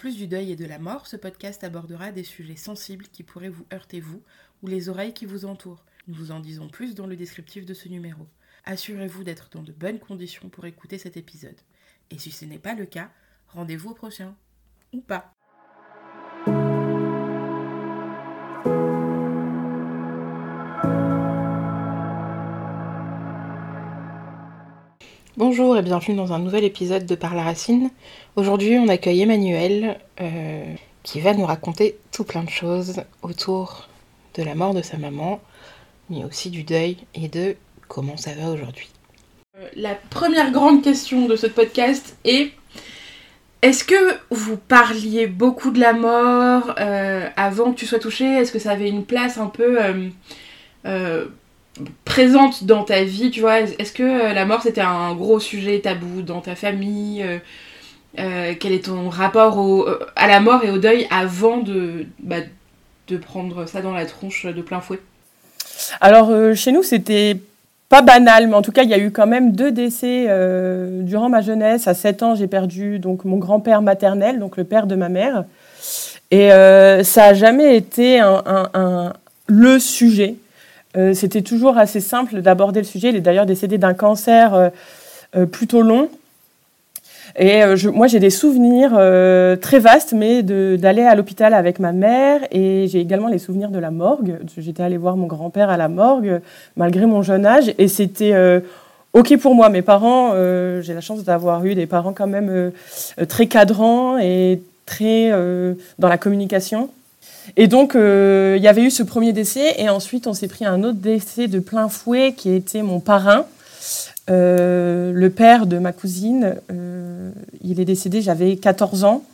plus du deuil et de la mort, ce podcast abordera des sujets sensibles qui pourraient vous heurter vous ou les oreilles qui vous entourent. Nous vous en disons plus dans le descriptif de ce numéro. Assurez-vous d'être dans de bonnes conditions pour écouter cet épisode. Et si ce n'est pas le cas, rendez-vous au prochain. Ou pas. Bonjour et bienvenue dans un nouvel épisode de Par la Racine. Aujourd'hui, on accueille Emmanuel euh, qui va nous raconter tout plein de choses autour de la mort de sa maman, mais aussi du deuil et de comment ça va aujourd'hui. Euh, la première grande question de ce podcast est est-ce que vous parliez beaucoup de la mort euh, avant que tu sois touchée Est-ce que ça avait une place un peu présente dans ta vie, tu vois Est-ce que euh, la mort c'était un gros sujet tabou dans ta famille euh, euh, Quel est ton rapport à la mort et au deuil avant de, bah, de prendre ça dans la tronche de plein fouet? Alors chez nous c'était pas banal, mais en tout cas il y a eu quand même deux décès durant ma jeunesse. À 7 ans j'ai perdu donc mon grand-père maternel, donc le père de ma mère. Et ça a jamais été un, le sujet. Euh, c'était toujours assez simple d'aborder le sujet. Il est d'ailleurs décédé d'un cancer euh, euh, plutôt long. Et moi, j'ai des souvenirs très vastes, mais d'aller à l'hôpital avec ma mère. Et j'ai également les souvenirs de la morgue. J'étais allée voir mon grand-père à la morgue, malgré mon jeune âge. Et c'était OK pour moi. Mes parents, j'ai la chance d'avoir eu des parents quand même très cadrants et très dans la communication. Et donc, euh, il y avait eu ce premier décès, et ensuite, on s'est pris un autre décès de plein fouet qui était mon parrain, euh, le père de ma cousine. Euh, il est décédé, j'avais 14 ans.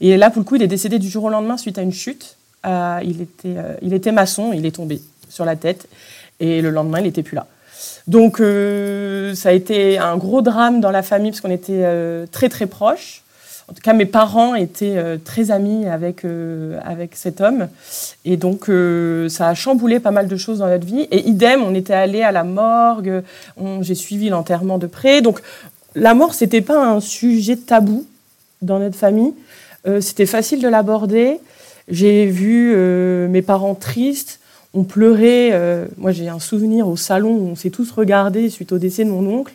Et là, pour le coup, il est décédé du jour au lendemain suite à une chute. il, était, il était maçon, il est tombé sur la tête, et le lendemain, il n'était plus là. Donc, ça a été un gros drame dans la famille, parce qu'on était très, très proches. En tout cas, mes parents étaient euh, très amis avec, euh, avec cet homme. Et donc, euh, ça a chamboulé pas mal de choses dans notre vie. Et idem, on était allé à la morgue, j'ai suivi l'enterrement de près. Donc, la mort, c'était pas un sujet tabou dans notre famille. c'était facile de l'aborder. J'ai vu mes parents tristes. On pleurait. moi, j'ai un souvenir au salon où on s'est tous regardés suite au décès de mon oncle.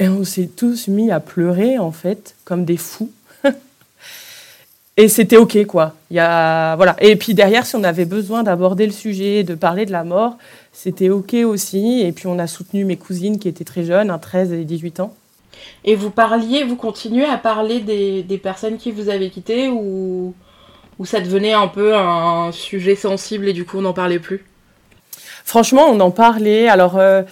Et on s'est tous mis à pleurer, en fait, comme des fous. et c'était OK, quoi. Il y a, voilà. Et puis derrière, si on avait besoin d'aborder le sujet, de parler de la mort, c'était OK aussi. Et puis on a soutenu mes cousines qui étaient très jeunes, 13 et 18 ans. Et vous parliez, vous continuez à parler des, des personnes qui vous avaient quitté ou, ou ça devenait un peu un sujet sensible et du coup on n'en parlait plus? Franchement, on en parlait. Alors, euh,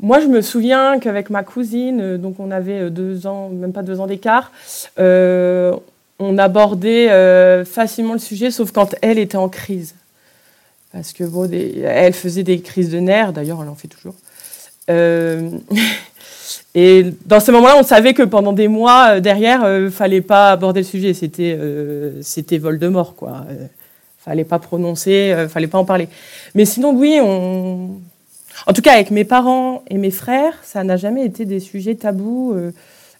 moi, je me souviens qu'avec ma cousine, euh, donc on avait euh, deux ans, même pas deux ans d'écart, euh, on abordait facilement le sujet, sauf quand elle était en crise. Parce que bon, elle faisait des crises de nerfs, d'ailleurs, elle en fait toujours. et dans ce moment-là, on savait que pendant des mois derrière, il fallait pas aborder le sujet. C'était c'était Voldemort, quoi. fallait pas prononcer, fallait pas en parler. Mais sinon, oui, on en tout cas, avec mes parents et mes frères, ça n'a jamais été des sujets tabous. Euh,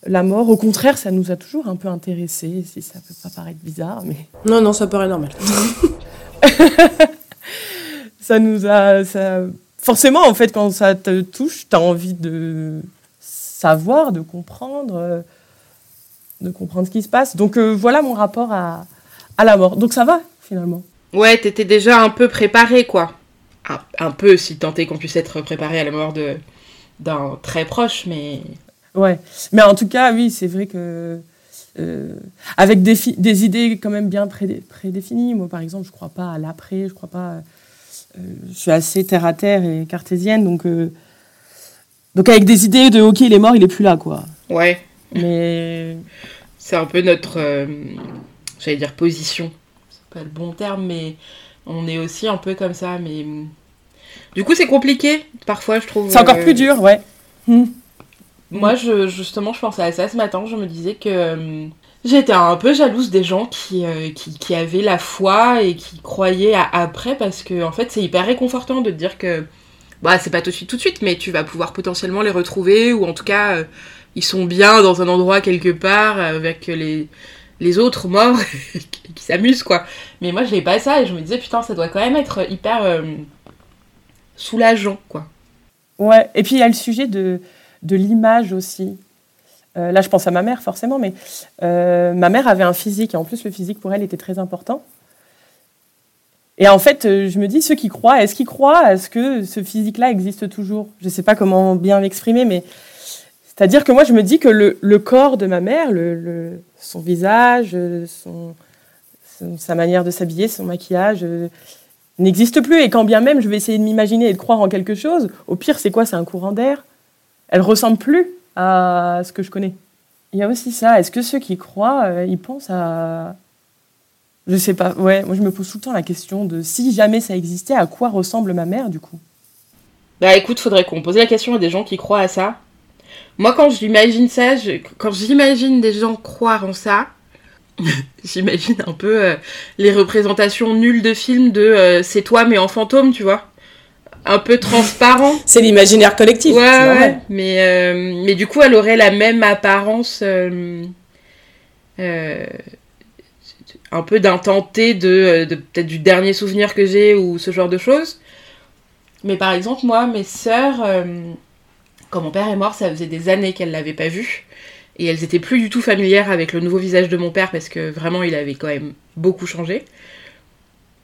la mort, au contraire, ça nous a toujours un peu intéressés, si ça peut pas paraître bizarre, mais... Non, non, ça paraît normal. ça nous a... Forcément, en fait, quand ça te touche, tu as envie de savoir, de comprendre, euh, de comprendre ce qui se passe. Donc euh, voilà mon rapport à, à la mort. Donc ça va, finalement. Ouais, t'étais déjà un peu préparé, quoi un, peu, si tant est qu'on puisse être préparé à la mort de, d'un très proche, mais... Ouais, mais en tout cas, oui, c'est vrai que... Euh, avec des, des, idées quand même bien prédéfinies. Moi, par exemple, je ne crois pas à l'après, je crois pas... Euh, je suis assez terre-à-terre et cartésienne, donc... Euh, donc avec des idées de, ok, il est mort, il est plus là, quoi. Ouais. Mais... C'est un peu notre, j'allais dire, position. C'est pas le bon terme, mais on est aussi un peu comme ça, mais du coup c'est compliqué parfois je trouve. C'est encore plus dur, ouais. Hmm. Moi je, justement je pensais à ça ce matin, je me disais que euh, j'étais un peu jalouse des gens qui, euh, qui, avaient la foi et qui croyaient à après parce que en fait c'est hyper réconfortant de te dire que bah c'est pas tout de suite tout de suite mais tu vas pouvoir potentiellement les retrouver ou en tout cas euh, ils sont bien dans un endroit quelque part avec les les autres morts qui s'amusent, quoi. Mais moi, je n'avais pas ça et je me disais, putain, ça doit quand même être hyper euh, soulageant, quoi. Ouais, et puis il y a le sujet de, de l'image aussi. Euh, là, je pense à ma mère, forcément, mais euh, ma mère avait un physique, et en plus, le physique pour elle était très important. Et en fait, je me dis, ceux qui croient, est-ce qu'ils croient à ce que ce physique-là existe toujours? Je ne sais pas comment bien l'exprimer, mais c'est-à-dire que moi, je me dis que le, corps de ma mère, le, son visage, son, sa manière de s'habiller, son maquillage, euh, n'existe plus. Et quand bien même je vais essayer de m'imaginer et de croire en quelque chose, au pire, c'est quoi? C'est un courant d'air. Elle ressemble plus à ce que je connais. Il y a aussi ça. Est-ce que ceux qui croient, euh, ils pensent à. Je sais pas. Ouais, moi, je me pose tout le temps la question de si jamais ça existait, à quoi ressemble ma mère, du coup? Bah écoute, faudrait qu'on pose la question à des gens qui croient à ça. Moi, quand j'imagine ça, quand j'imagine des gens croire en ça, j'imagine un peu euh, les représentations nulles de films de euh, c'est toi mais en fantôme, tu vois. Un peu transparent. c'est l'imaginaire collectif. Ouais, ouais. Mais, euh, mais du coup, elle aurait la même apparence. un peu d'intenté de, de peut-être du dernier souvenir que j'ai ou ce genre de choses. Mais par exemple, moi, mes sœurs quand mon père est mort, ça faisait des années qu'elles l'avaient pas vu. Et elles étaient plus du tout familières avec le nouveau visage de mon père parce que vraiment il avait quand même beaucoup changé.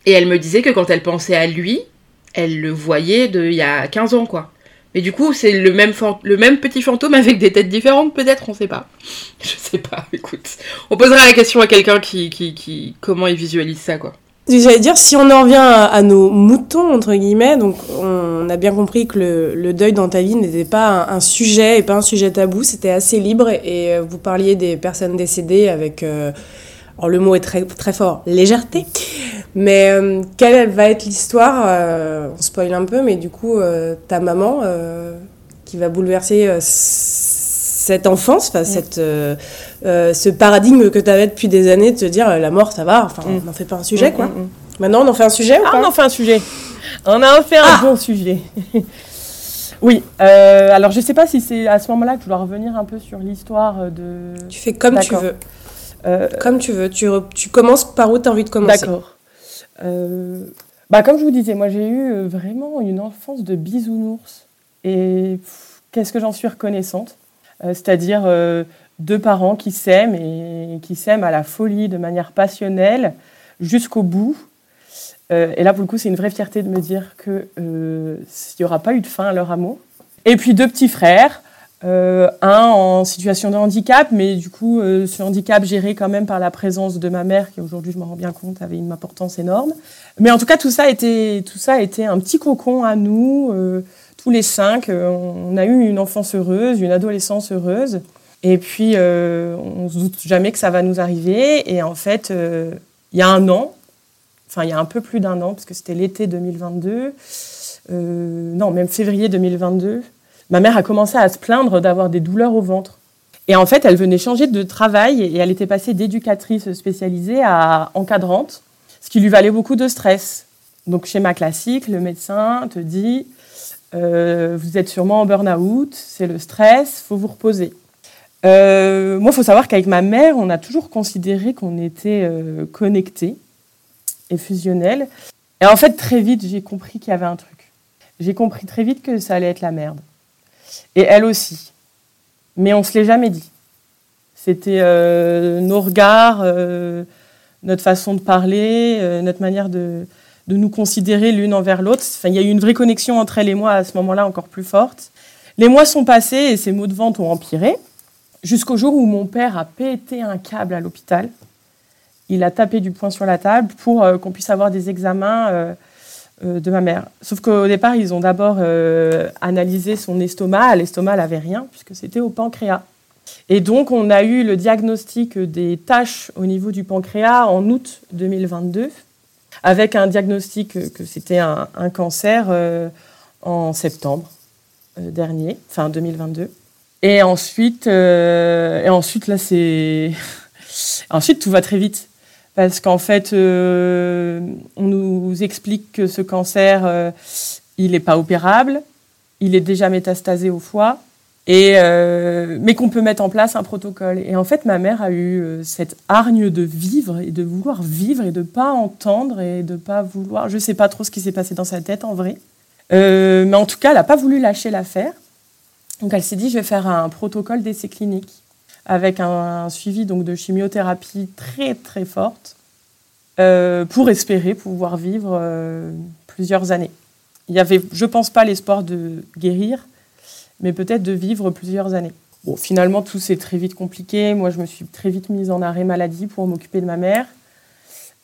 Et elle me disait que quand elle pensait à lui, elle le voyait de il y a 15 ans quoi. Mais du coup, c'est le même, le même petit fantôme avec des têtes différentes, peut-être, on sait pas. Je sais pas, écoute. On posera la question à quelqu'un qui, qui, qui, comment il visualise ça, quoi. J'allais dire, si on en revient à, nos moutons, entre guillemets, donc on a bien compris que le, deuil dans ta vie n'était pas un, sujet et pas un sujet tabou, c'était assez libre et euh, vous parliez des personnes décédées avec, euh, le mot est très, très fort, légèreté. Mais euh, quelle va être l'histoire On spoil un peu, mais du coup, ta maman qui va bouleverser cette enfance, enfin, cette, euh, euh, ce paradigme que tu avais depuis des années de te dire euh, la mort, ça va, enfin, mm. on n'en fait pas un sujet, mm, quoi. Mm, Maintenant, on en fait un sujet ou ah, pas On en fait un sujet. On a fait un ah bon sujet. oui. alors, je sais pas si c'est à ce moment-là que je dois revenir un peu sur l'histoire de. Tu fais comme tu veux. comme tu veux. Tu, tu commences par où tu as envie de commencer. D'accord. bah, comme je vous disais, moi, j'ai eu vraiment une enfance de bisounours. Et qu'est-ce que j'en suis reconnaissante. Euh, c'est-à-dire euh, deux parents qui s'aiment et qui s'aiment à la folie de manière passionnelle jusqu'au bout. Euh, et là, pour le coup, c'est une vraie fierté de me dire qu'il n'y aura pas eu de fin à leur amour. Et puis deux petits frères, un en situation de handicap, mais du coup, ce handicap géré quand même par la présence de ma mère, qui aujourd'hui, je me rends bien compte, avait une importance énorme. Mais en tout cas, tout ça était, tout ça était un petit cocon à nous tous les cinq, euh, on a eu une enfance heureuse, une adolescence heureuse. Et puis, euh, on ne se doute jamais que ça va nous arriver. Et en fait, euh, il y a un an, enfin, il y a un peu plus d'un an, parce que c'était l'été 2022, non, même février 2022, ma mère a commencé à se plaindre d'avoir des douleurs au ventre. Et en fait, elle venait changer de travail et elle était passée d'éducatrice spécialisée à encadrante, ce qui lui valait beaucoup de stress. Donc, schéma classique, le médecin te dit euh, vous êtes sûrement en burn-out, c'est le stress, faut vous reposer. Euh, moi, il faut savoir qu'avec ma mère, on a toujours considéré qu'on était euh, connectés et fusionnels. Et en fait, très vite, j'ai compris qu'il y avait un truc. J'ai compris très vite que ça allait être la merde. Et elle aussi. Mais on se l'est jamais dit. C'était nos regards, notre façon de parler, notre manière de, nous considérer l'une envers l'autre. Il y a eu une vraie connexion entre elle et moi à ce moment-là encore plus forte. Les mois sont passés et ces mots de vente ont empiré, jusqu'au jour où mon père a pété un câble à l'hôpital. Il a tapé du poing sur la table pour euh, qu'on puisse avoir des examens euh, euh, de ma mère. Sauf qu'au départ, ils ont d'abord analysé son estomac. L'estomac n'avait rien, puisque c'était au pancréas. Et donc, on a eu le diagnostic des tâches au niveau du pancréas en août 2022 avec un diagnostic que c'était un, cancer en septembre dernier, fin 2022. Et ensuite, euh, et ensuite là, c'est. ensuite, tout va très vite. Parce qu'en fait, on nous explique que ce cancer, il n'est pas opérable, il est déjà métastasé au foie, Et, euh, mais qu'on peut mettre en place un protocole. Et en fait, ma mère a eu euh, cette hargne de vivre et de vouloir vivre et de pas entendre et de pas vouloir. Je sais pas trop ce qui s'est passé dans sa tête en vrai. Euh, mais en tout cas, elle n'a pas voulu lâcher l'affaire. Donc elle s'est dit, je vais faire un protocole d'essai clinique avec un, suivi donc, de chimiothérapie très très forte pour espérer pouvoir vivre plusieurs années. Il y avait, je pense pas, l'espoir de guérir, mais peut-être de vivre plusieurs années. Bon, finalement, tout s'est très vite compliqué. Moi, je me suis très vite mise en arrêt maladie pour m'occuper de ma mère.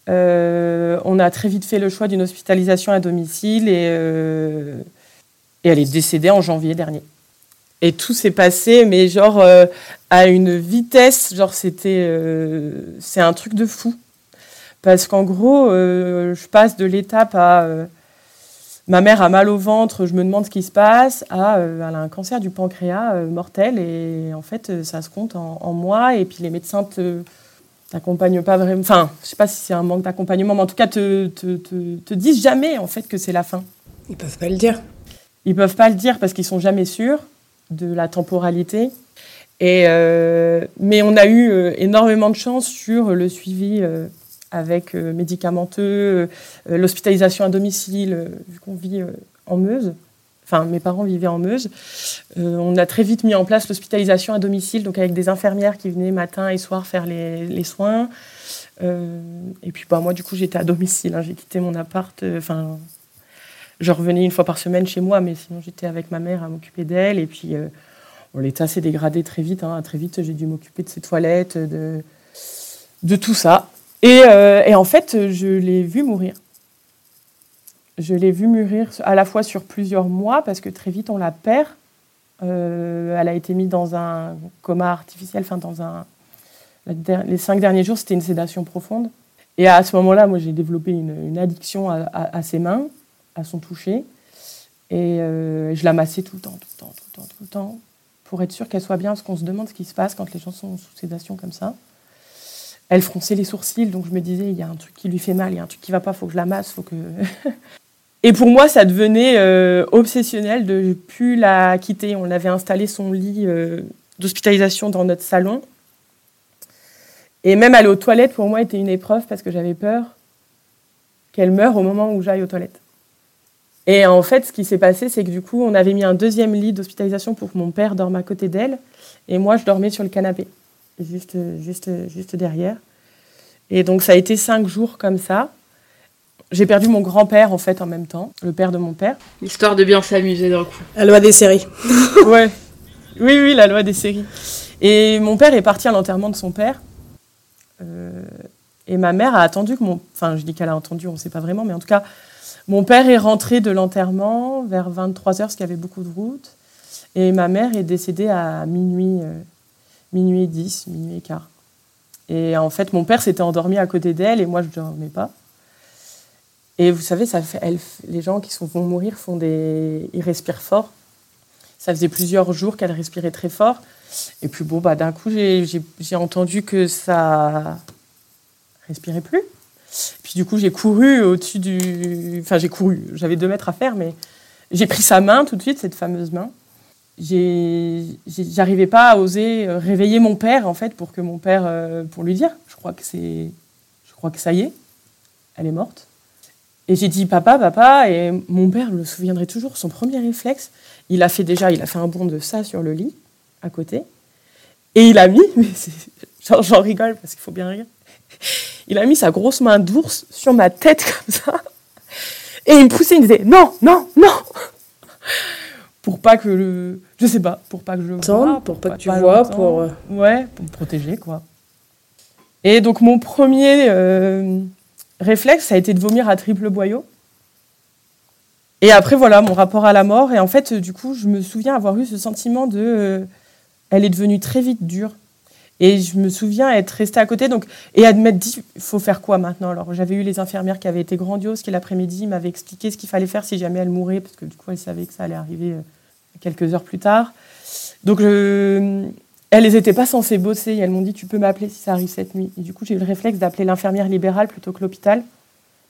Euh, on a très vite fait le choix d'une hospitalisation à domicile et, euh, et, elle est décédée en janvier dernier. Et tout s'est passé, mais genre euh, à une vitesse, genre c'était, c'est un truc de fou. Parce qu'en gros, je passe de l'étape à ma mère a mal au ventre, je me demande ce qui se passe, ah, elle a un cancer du pancréas euh, mortel et en fait euh, ça se compte en, mois et puis les médecins te t'accompagnent pas vraiment, enfin je sais pas si c'est un manque d'accompagnement, mais en tout cas te, te, te, disent jamais en fait que c'est la fin. Ils peuvent pas le dire. Ils peuvent pas le dire parce qu'ils sont jamais sûrs de la temporalité. Et mais on a eu énormément de chance sur le suivi avec euh, médicamenteux, euh, l'hospitalisation à domicile, euh, vu qu'on vit en Meuse. Enfin, mes parents vivaient en Meuse. on a très vite mis en place l'hospitalisation à domicile, donc avec des infirmières qui venaient matin et soir faire les, soins. et puis, bah, moi, du coup, j'étais à domicile. Hein. J'ai quitté mon appart. Enfin, je revenais une fois par semaine chez moi, mais sinon, j'étais avec ma mère à m'occuper d'elle. Et puis, on était assez dégradé très vite. Hein. Très vite, j'ai dû m'occuper de ses toilettes, de, tout ça. Euh, et, en fait, je l'ai vu mourir. Je l'ai vu mourir à la fois sur plusieurs mois, parce que très vite on la perd. Euh, elle a été mise dans un coma artificiel, enfin dans. Les cinq derniers jours, c'était une sédation profonde. Et à ce moment-là, moi, j'ai développé une, addiction à, ses mains, à son toucher. Et euh, je la massais tout le temps, tout le temps, tout le temps, tout le temps, pour être sûr qu'elle soit bien, parce qu'on se demande ce qui se passe quand les gens sont sous sédation comme ça. Elle fronçait les sourcils, donc je me disais, il y a un truc qui lui fait mal, il y a un truc qui va pas, faut que je la masse, faut que. Et pour moi, ça devenait euh, obsessionnel de ne plus la quitter. On avait installé son lit euh, d'hospitalisation dans notre salon. Et même aller aux toilettes, pour moi, était une épreuve parce que j'avais peur qu'elle meure au moment où j'aille aux toilettes. Et en fait, ce qui s'est passé, c'est que du coup, on avait mis un deuxième lit d'hospitalisation pour que mon père dorme à côté d'elle. Et moi, je dormais sur le canapé juste, juste, juste derrière. Et donc ça a été cinq jours comme ça. J'ai perdu mon grand-père en fait en même temps, le père de mon père. Histoire de bien s'amuser d'un coup. La loi des séries. ouais. Oui, oui, la loi des séries. Et mon père est parti à l'enterrement de son père. Euh, et ma mère a attendu que mon... Enfin, je dis qu'elle a entendu, on ne sait pas vraiment, mais en tout cas, mon père est rentré de l'enterrement vers 23h, parce qu'il y avait beaucoup de route. Et ma mère est décédée à minuit, euh, minuit 10, minuit et quart. Et en fait, mon père s'était endormi à côté d'elle et moi, je ne dormais pas. Et vous savez, les gens qui sont, vont mourir font des, ils respirent fort. Ça faisait plusieurs jours qu'elle respirait très fort. Et puis bon, bah, d'un coup, j'ai entendu que ça respirait plus. Puis du coup, j'ai couru au-dessus du... Enfin, j'ai couru. J'avais deux mètres à faire, mais j'ai pris sa main tout de suite, cette fameuse main. J'arrivais pas à oser euh, réveiller mon père en fait pour que mon père euh, pour lui dire. Je crois que c'est je crois que ça y est elle est morte. Et j'ai dit papa papa et mon père le souviendrait toujours son premier réflexe. Il a fait déjà il a fait un bond de ça sur le lit à côté. Et il a mis j'en rigole parce qu'il faut bien rire il a mis sa grosse main d'ours sur ma tête comme ça. Et il me poussait il me disait non non non. Pour pas que le je sais pas pour pas que je vois pour, pas, que tu vois pour euh, ouais pour me protéger quoi. Et donc mon premier euh, réflexe ça a été de vomir à triple boyau. Et après voilà mon rapport à la mort. Et en fait du coup je me souviens avoir eu ce sentiment de euh, elle est devenue très vite dure et je me souviens être restée à côté donc, et m'être dit, faut faire quoi maintenant Alors? J'avais eu les infirmières qui avaient été grandioses, qui l'après-midi m'avaient expliqué ce qu'il fallait faire si jamais elle mourait, parce que du coup elles savaient que ça allait arriver quelques heures plus tard. Donc, elles n'étaient pas censées bosser. elles m'ont dit Tu peux m'appeler si ça arrive cette nuit. Et du coup, j'ai eu le réflexe d'appeler l'infirmière libérale plutôt que l'hôpital.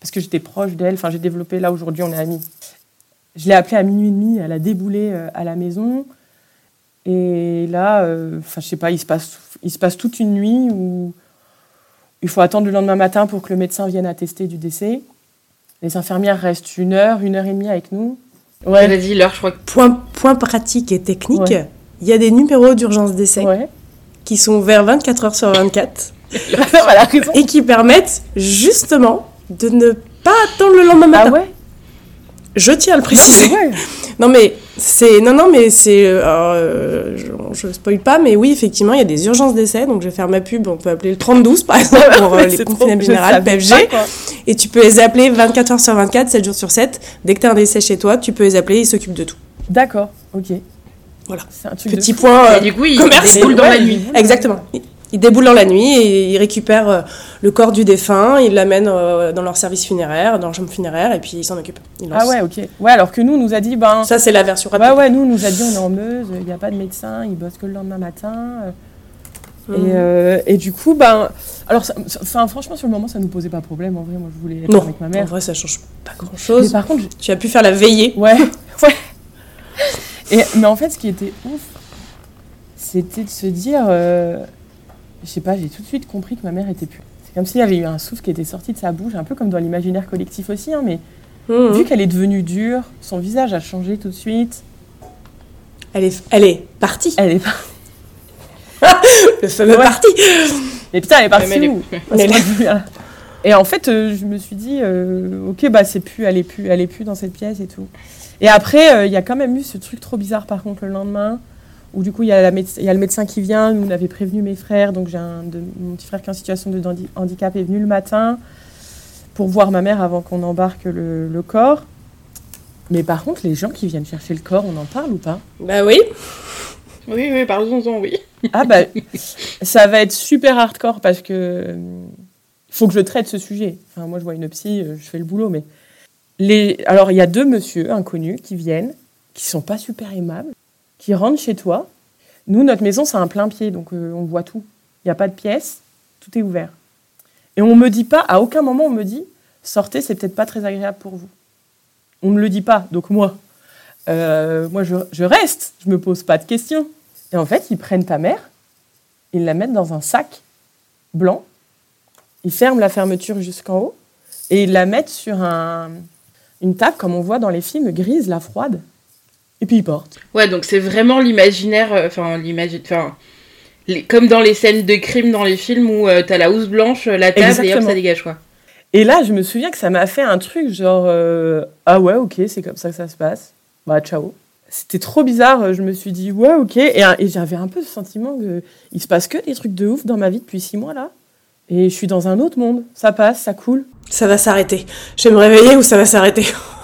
Parce que j'étais proche d'elle. Enfin, j'ai développé. Là, aujourd'hui, on est amis. Je l'ai appelée à minuit et demi. Elle a déboulé euh, à la maison. Et là, euh, enfin, je sais pas, il se, passe, il se passe toute une nuit où il faut attendre le lendemain matin pour que le médecin vienne attester du décès. Les infirmières restent une heure, une heure et demie avec nous. Ouais. Vas-y, l'heure, je crois que. Point, point pratique et technique, Ouais. il y a des numéros d'urgence Ouais. qui sont ouverts 24 heures sur 24 voilà, raison. et qui permettent justement de ne pas attendre le lendemain matin. Ah ouais Je tiens à le préciser. Ouais. Non mais c'est non non mais c'est euh, euh, je, je spoil pas mais oui effectivement il y a des urgences d'essai donc je vais faire ma pub on peut appeler le 3012 par exemple pour euh, les je générales PFG pas, et tu peux les appeler 24 heures sur 24 7 jours sur 7 dès que tu as un décès chez toi tu peux les appeler ils s'occupent de tout D'accord, ok. Voilà. C'est un truc petit point euh, Et du coup, il commerce. dans la nuit. exactement ils déboulent dans la nuit et ils récupèrent euh, le corps du défunt ils l'amènent euh, dans leur service funéraire dans leur chambre funéraire et puis ils s'en occupent Ils Ah ouais, ok. Ouais, alors que nous, on nous a dit, ben. ça c'est la version rapide Ouais, ouais, nous, on nous a dit, on est en Meuse, il n'y a pas de médecin, ils bossent que le lendemain matin. euh. Et, euh, et du coup, ben. Alors, ça- franchement, sur le moment, ça nous posait pas problème. En vrai, moi, je voulais être non avec ma en mère. vrai ça change pas grand Mais chose par contre, tu as pu faire la veillée Ouais, ouais. Et, mais en fait, ce qui était ouf, c'était de se dire, euh, je sais pas, j'ai tout de suite compris que ma mère était plus. C'est comme s'il y avait eu un souffle qui était sorti de sa bouche, un peu comme dans l'imaginaire collectif aussi, hein, mais Mhm. vu qu'elle est devenue dure, son visage a changé tout de suite. Elle est, elle est partie. Elle est pas. Le fameux Ouais. parti. Mais putain, elle est partie mais elle est- où vu, hein. Et en fait, euh, je me suis dit, euh, ok, bah c'est plus, elle est plus, elle est plus dans cette pièce et tout. Et après, euh, il y a quand même eu ce truc trop bizarre, par contre, le lendemain, où du coup, il y, a la méde- il y a le médecin qui vient, nous on avait prévenu mes frères, donc j'ai un de, mon petit frère qui est en situation de handi- handicap est venu le matin pour voir ma mère avant qu'on embarque le, le corps. Mais par contre, les gens qui viennent chercher le corps, on en parle ou pas? Bah oui. Oui, oui, parlons-en, oui. Ah bah, ça va être super hardcore parce que euh, faut que je traite ce sujet. Enfin, moi, je vois une psy, euh, je fais le boulot, mais les. Alors, il y a deux monsieur inconnus qui viennent, qui sont pas super aimables, qui rentrent chez toi. Nous, notre maison, c'est un plein pied, donc euh, on voit tout. Il n'y a pas de pièce, tout est ouvert. Et on me dit pas, à aucun moment, on me dit, sortez, c'est peut-être pas très agréable pour vous. On me le dit pas, donc moi, euh, moi, je, reste, je me pose pas de questions. Et en fait, ils prennent ta mère, ils la mettent dans un sac blanc, ils ferment la fermeture jusqu'en haut, et ils la mettent sur un, une table, comme on voit dans les films, grise, la froide, et puis ils portent. Ouais, donc c'est vraiment l'imaginaire, euh, enfin, l'imaginaire, comme dans les scènes de crime dans les films où euh, t'as la housse blanche, la table et hop, ça dégage, quoi. Et là, je me souviens que ça m'a fait un truc genre euh, ah ouais, ok, c'est comme ça que ça se passe. Bah ciao. C'était trop bizarre. Je me suis dit ouais, ok. Et, et j'avais un peu ce sentiment que il se passe que des trucs de ouf dans ma vie depuis six mois là. Et je suis dans un autre monde. Ça passe, ça coule. Ça va s'arrêter. Je vais me réveiller ou ça va s'arrêter.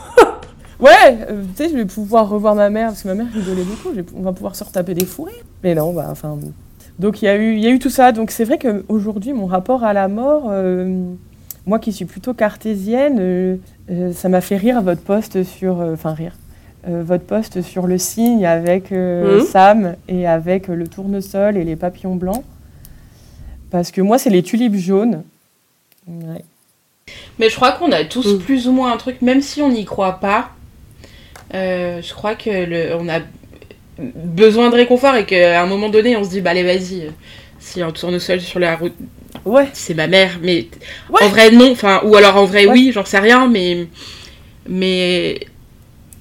Ouais, euh, tu sais, je vais pouvoir revoir ma mère parce que ma mère rigolait beaucoup. je vais- on va pouvoir se retaper des fourrés. Mais non, bah enfin. Donc il y a eu, il y a eu tout ça. Donc c'est vrai qu'aujourd'hui, mon rapport à la mort, euh, moi qui suis plutôt cartésienne, euh, euh, ça m'a fait rire votre poste sur, euh, enfin rire, Euh, votre poste sur le cygne avec euh, Mhm. Sam et avec euh, le tournesol et les papillons blancs. Parce que moi, c'est les tulipes jaunes. Ouais. Mais je crois qu'on a tous Mm. plus ou moins un truc, même si on n'y croit pas. Euh, je crois que le, on a besoin de réconfort et qu'à un moment donné, on se dit, bah allez, vas-y. euh, Si un tournesol sur la route, Ouais. c'est ma mère, mais Ouais. en vrai non, enfin ou alors en vrai Ouais. oui, j'en sais rien, mais mais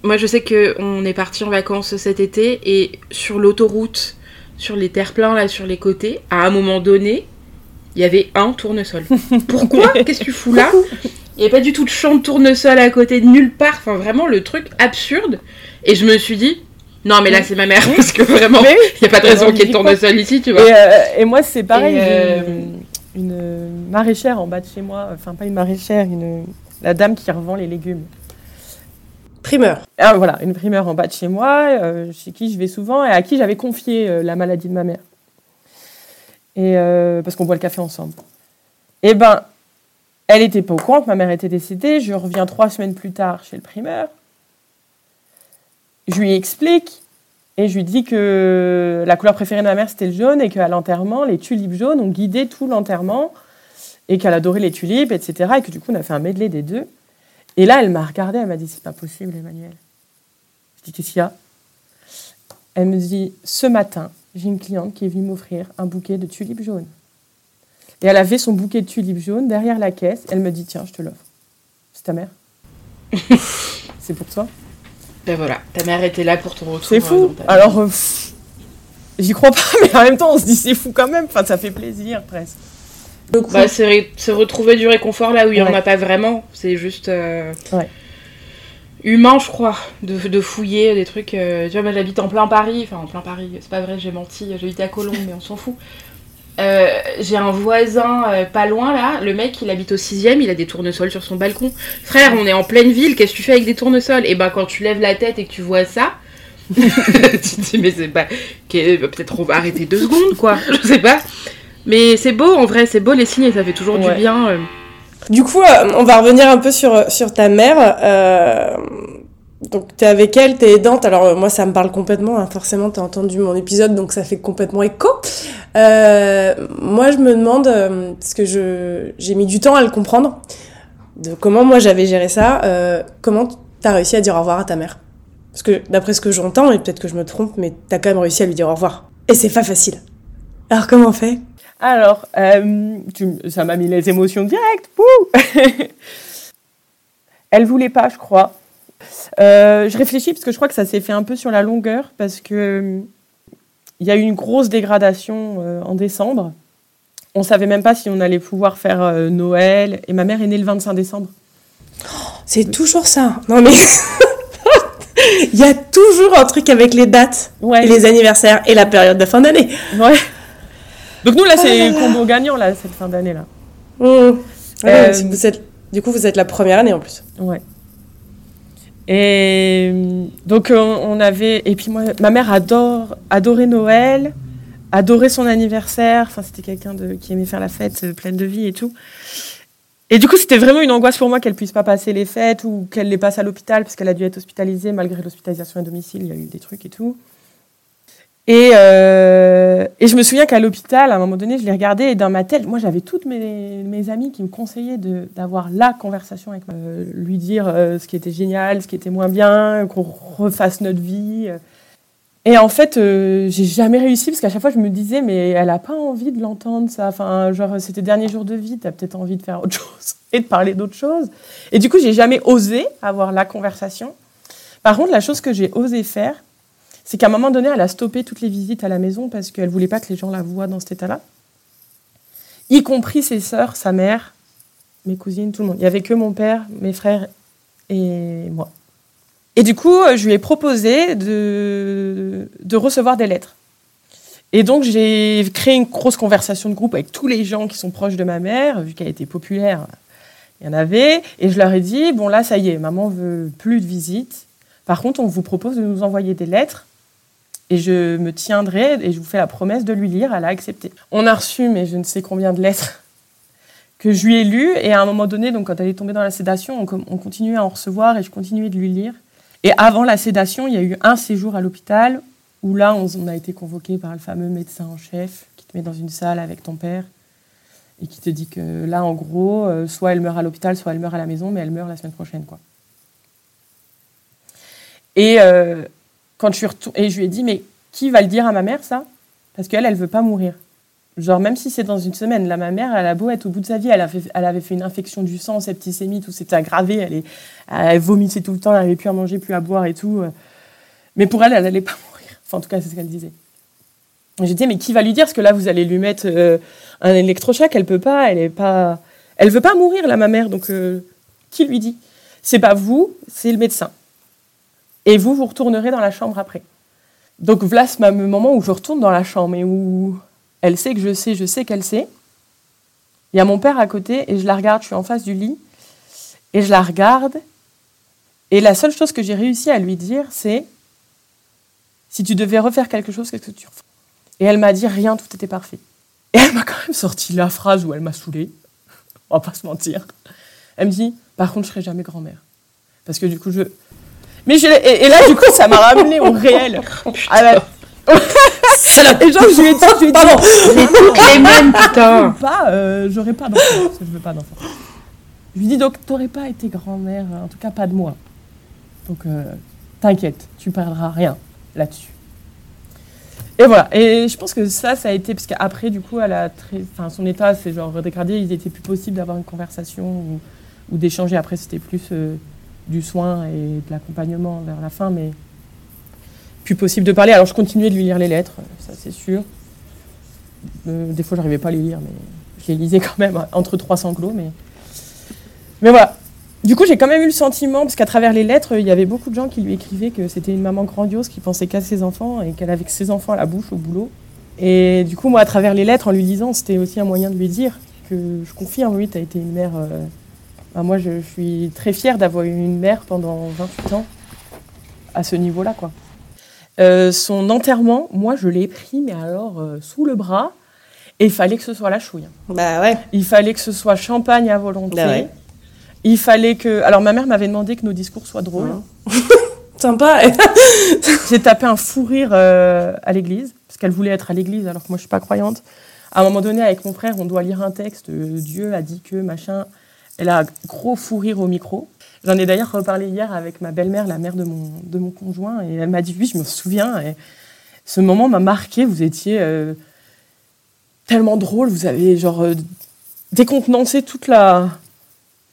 moi je sais que on est parti en vacances cet été et sur l'autoroute, sur les terre-pleins là, sur les côtés, à un moment donné, il y avait un tournesol. Pourquoi? Qu'est-ce que tu fous là? Il n'y avait pas du tout de champ de tournesol à côté de nulle part, enfin vraiment le truc absurde. Et je me suis dit non mais là c'est ma mère parce que vraiment oui. il y a pas de raison on qu'il y ait tournesol ici, tu vois. Et, euh, et moi, c'est pareil. Euh, une, une maraîchère en bas de chez moi. Enfin, pas une maraîchère, une, la dame qui revend les légumes. Primeur. Ah, voilà, une primeur en bas de chez moi, euh, chez qui je vais souvent et à qui j'avais confié euh, la maladie de ma mère. Et euh, parce qu'on boit le café ensemble. Et ben, elle était pas au courant que ma mère était décédée. Je reviens trois semaines plus tard chez le primeur. Je lui explique et je lui dis que la couleur préférée de ma mère c'était le jaune et qu'à l'enterrement, les tulipes jaunes ont guidé tout l'enterrement et qu'elle adorait les tulipes, etc. Et que du coup, on a fait un medley des deux. Et là, elle m'a regardée, elle m'a dit C'est pas possible, Emmanuel. Je dis Qu'est-ce qu'il y a? Elle me dit Ce matin, j'ai une cliente qui est venue m'offrir un bouquet de tulipes jaunes. Et elle avait son bouquet de tulipes jaunes derrière la caisse. Elle me dit Tiens, je te l'offre. C'est ta mère C'est pour toi Ben voilà, ta mère était là pour ton retour. C'est fou. Alors, euh, j'y crois pas, mais en même temps, on se dit c'est fou quand même. Enfin, ça fait plaisir presque. Bah, c'est retrouver du réconfort là où il n'y en a pas vraiment. C'est juste euh, humain, je crois, de, de, fouiller des trucs. Euh, tu vois, moi j'habite en plein Paris. Enfin, en plein Paris, c'est pas vrai, j'ai menti. J'habite à Colombes, mais on s'en fout. Euh, j'ai un voisin pas loin là, le mec il habite au 6 il a des tournesols sur son balcon. Frère, on est en pleine ville, qu'est-ce que tu fais avec des tournesols? Et ben quand tu lèves la tête et que tu vois ça, tu te dis mais c'est pas. Peut-être on va arrêter deux secondes quoi, je sais pas. Mais c'est beau, en vrai, c'est beau les signes et ça fait toujours du bien. Euh. Du coup, euh, on va revenir un peu sur, sur ta mère. Euh, donc, tu es avec elle, tu es aidante. Alors, moi, ça me parle complètement. Hein. Forcément, tu as entendu mon épisode, donc ça fait complètement écho. moi, je me demande, parce que j'ai mis du temps à le comprendre, de comment moi j'avais géré ça. comment tu as réussi à dire au revoir à ta mère? Parce que d'après ce que j'entends, et peut-être que je me trompe, mais tu as quand même réussi à lui dire au revoir. Et c'est pas facile. Alors, comment on fait? Alors, euh, ça m'a mis les émotions directes. Elle voulait pas, je crois. Euh, je réfléchis parce que je crois que ça s'est fait un peu sur la longueur parce que il y a eu une grosse dégradation euh, en décembre. On savait même pas si on allait pouvoir faire Noël. Et ma mère est née le 25 décembre. c'est toujours ça. Non mais il y a toujours un truc avec les dates, et les anniversaires et la période de fin d'année. Ouais. Donc nous, là, c'est oh combo gagnant, là, cette fin d'année, là. Mmh. Euh, vous êtes, du coup, vous êtes la première année, en plus. Ouais. Et donc, on, avait... Et puis moi, ma mère adore, adorait Noël, adorait son anniversaire. Enfin, c'était quelqu'un de, qui aimait faire la fête, euh, pleine de vie et tout. Et du coup, c'était vraiment une angoisse pour moi qu'elle puisse pas passer les fêtes ou qu'elle les passe à l'hôpital parce qu'elle a dû être hospitalisée malgré l'hospitalisation à domicile. Il y a eu des trucs et tout. Et, euh, et je me souviens qu'à l'hôpital, à un moment donné, je l'ai regardé et dans ma tête, moi j'avais toutes mes, mes amies qui me conseillaient d'avoir la conversation avec moi, euh, lui dire euh, ce qui était génial, ce qui était moins bien, qu'on refasse notre vie. Et en fait, j'ai jamais réussi parce qu'à chaque fois je me disais, mais elle a pas envie de l'entendre ça. Enfin, genre, c'était dernier jour de vie, tu as peut-être envie de faire autre chose et de parler d'autre chose. Et du coup, j'ai jamais osé avoir la conversation. Par contre, la chose que j'ai osé faire, c'est qu'à un moment donné, elle a stoppé toutes les visites à la maison parce qu'elle voulait pas que les gens la voient dans cet état-là, y compris ses sœurs, sa mère, mes cousines, tout le monde. Il y avait que mon père, mes frères et moi. Et du coup, je lui ai proposé de, de recevoir des lettres. Et donc, j'ai créé une grosse conversation de groupe avec tous les gens qui sont proches de ma mère, vu qu'elle était populaire. Il y en avait. Et je leur ai dit, bon là, ça y est, maman veut plus de visites. Par contre, on vous propose de nous envoyer des lettres et je me tiendrai et je vous fais la promesse de lui lire. Elle a accepté. On a reçu, mais je ne sais combien de lettres que je lui ai lues. Et à un moment donné, donc quand elle est tombée dans la sédation, on, continuait à en recevoir et je continuais de lui lire. Et avant la sédation, il y a eu un séjour à l'hôpital où là, on, a été convoqué par le fameux médecin en chef qui te met dans une salle avec ton père et qui te dit que là, en gros, euh, soit elle meurt à l'hôpital, soit elle meurt à la maison, mais elle meurt la semaine prochaine, quoi. Et euh, quand je suis et je lui ai dit, mais qui va le dire à ma mère, ça? Parce qu'elle, elle veut pas mourir. Genre, même si c'est dans une semaine, là, ma mère, elle a beau être au bout de sa vie, elle, avait fait une infection du sang, septicémie, tout s'était aggravé, elle, vomissait tout le temps, elle n'avait plus à manger, plus à boire et tout. Mais pour elle, elle n'allait pas mourir. Enfin, en tout cas, c'est ce qu'elle disait. J'ai dit, mais qui va lui dire? Parce que là, vous allez lui mettre euh, un électrochoc, elle peut pas, elle est pas. Elle veut pas mourir, là, ma mère, donc euh, qui lui dit? C'est pas vous, c'est le médecin. Et vous, vous retournerez dans la chambre après. Donc voilà ce moment où je retourne dans la chambre et où elle sait que je sais, je sais qu'elle sait. Il y a mon père à côté et je la regarde, je suis en face du lit et je la regarde. Et la seule chose que j'ai réussi à lui dire, c'est si tu devais refaire quelque chose, qu'est-ce que tu refais Et elle m'a dit rien, tout était parfait. Et elle m'a quand même sorti la phrase où elle m'a saoulée. On va pas se mentir. Elle me dit par contre, je serai jamais grand-mère. Parce que du coup, je, mais je et, là, du coup, ça m'a ramené au réel. Oh, la... et genre, je lui ai dit, je lui ai dit, Pardon, toutes les mêmes, putain. Pas, euh, j'aurais pas d'enfant. Je veux pas d'enfant. Je lui dit, donc, t'aurais pas été grand-mère, en tout cas pas de moi. Donc, euh, t'inquiète, tu perdras rien là-dessus. Et voilà. Et je pense que ça, ça a été parce qu'après, du coup, elle a très, enfin, son état s'est genre dégradé. Il était plus possible d'avoir une conversation ou, ou d'échanger. Après, c'était plus euh, du soin et de l'accompagnement vers la fin, mais plus possible de parler. Alors, je continuais de lui lire les lettres, ça c'est sûr. Euh, des fois, j'arrivais pas à les lire, mais je les lisais quand même entre trois sanglots. Mais, mais voilà. Du coup, j'ai quand même eu le sentiment, parce qu'à travers les lettres, il y avait beaucoup de gens qui lui écrivaient que c'était une maman grandiose qui pensait qu'à ses enfants et qu'elle avait que ses enfants à la bouche au boulot. Et du coup, moi, à travers les lettres, en lui lisant, c'était aussi un moyen de lui dire que je confirme, oui, tu as été une mère. euh, moi, je, je suis très fière d'avoir eu une mère pendant 28 ans à ce niveau-là, quoi. Euh, son enterrement, moi, je l'ai pris, mais alors euh, sous le bras, et il fallait que ce soit la chouille. Bah ouais. Il fallait que ce soit champagne à volonté. Bah ouais. Il fallait que. Alors, ma mère m'avait demandé que nos discours soient drôles. Sympa. J'ai tapé un fou rire euh, à l'église, parce qu'elle voulait être à l'église, alors que moi, je suis pas croyante. À un moment donné, avec mon frère, on doit lire un texte. Dieu a dit que, machin. Elle a un gros fou rire au micro. J'en ai d'ailleurs reparlé hier avec ma belle-mère, la mère de mon, de mon conjoint, et elle m'a dit Oui, je me souviens. Et ce moment m'a marqué. Vous étiez euh, tellement drôle. Vous avez, genre, euh, décontenancé toute la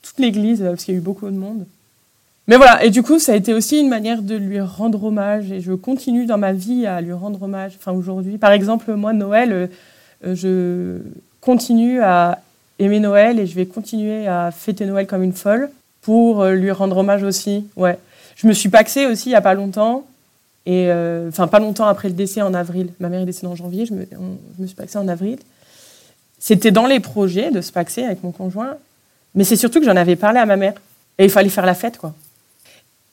toute l'église, parce qu'il y a eu beaucoup de monde. Mais voilà, et du coup, ça a été aussi une manière de lui rendre hommage, et je continue dans ma vie à lui rendre hommage, enfin aujourd'hui. Par exemple, moi, Noël, euh, je continue à aimer Noël, et je vais continuer à fêter Noël comme une folle, pour euh, lui rendre hommage aussi, ouais. Je me suis paxée aussi il n'y a pas longtemps, et euh, enfin pas longtemps après le décès en avril. Ma mère est décédée en janvier, je me, je me suis paxée en avril. C'était dans les projets de se paxer avec mon conjoint, mais c'est surtout que j'en avais parlé à ma mère. Et il fallait faire la fête, quoi.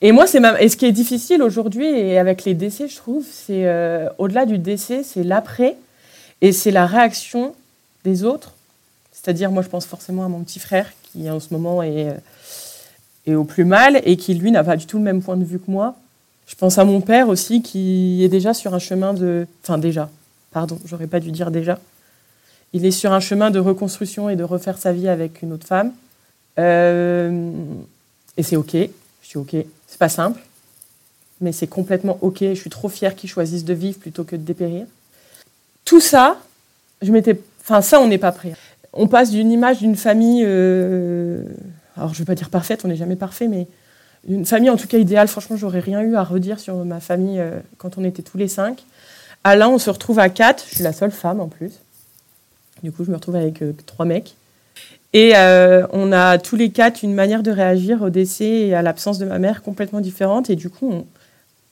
Et moi, c'est ce qui est difficile aujourd'hui, et avec les décès, je trouve, c'est euh, au-delà du décès, c'est l'après, et c'est la réaction des autres. C'est-à-dire, moi, je pense forcément à mon petit frère, qui en ce moment est, euh, est au plus mal, et qui, lui, n'a pas du tout le même point de vue que moi. Je pense à mon père aussi, qui est déjà sur un chemin de... Enfin, déjà, pardon, j'aurais pas dû dire déjà. Il est sur un chemin de reconstruction et de refaire sa vie avec une autre femme. Euh, et c'est OK. Je suis OK. C'est pas simple, mais c'est complètement OK. Je suis trop fière qu'ils choisissent de vivre plutôt que de dépérir. Tout ça, je m'étais. Enfin, ça, on n'est pas prêt. On passe d'une image d'une famille. euh, Alors, je ne vais pas dire parfaite, on n'est jamais parfait, mais une famille en tout cas idéale. Franchement, j'aurais rien eu à redire sur ma famille euh, quand on était tous les cinq. À là, on se retrouve à quatre. Je suis la seule femme en plus. Du coup, je me retrouve avec euh, trois mecs. Et on a tous les quatre une manière de réagir au décès et à l'absence de ma mère complètement différente. Et du coup, on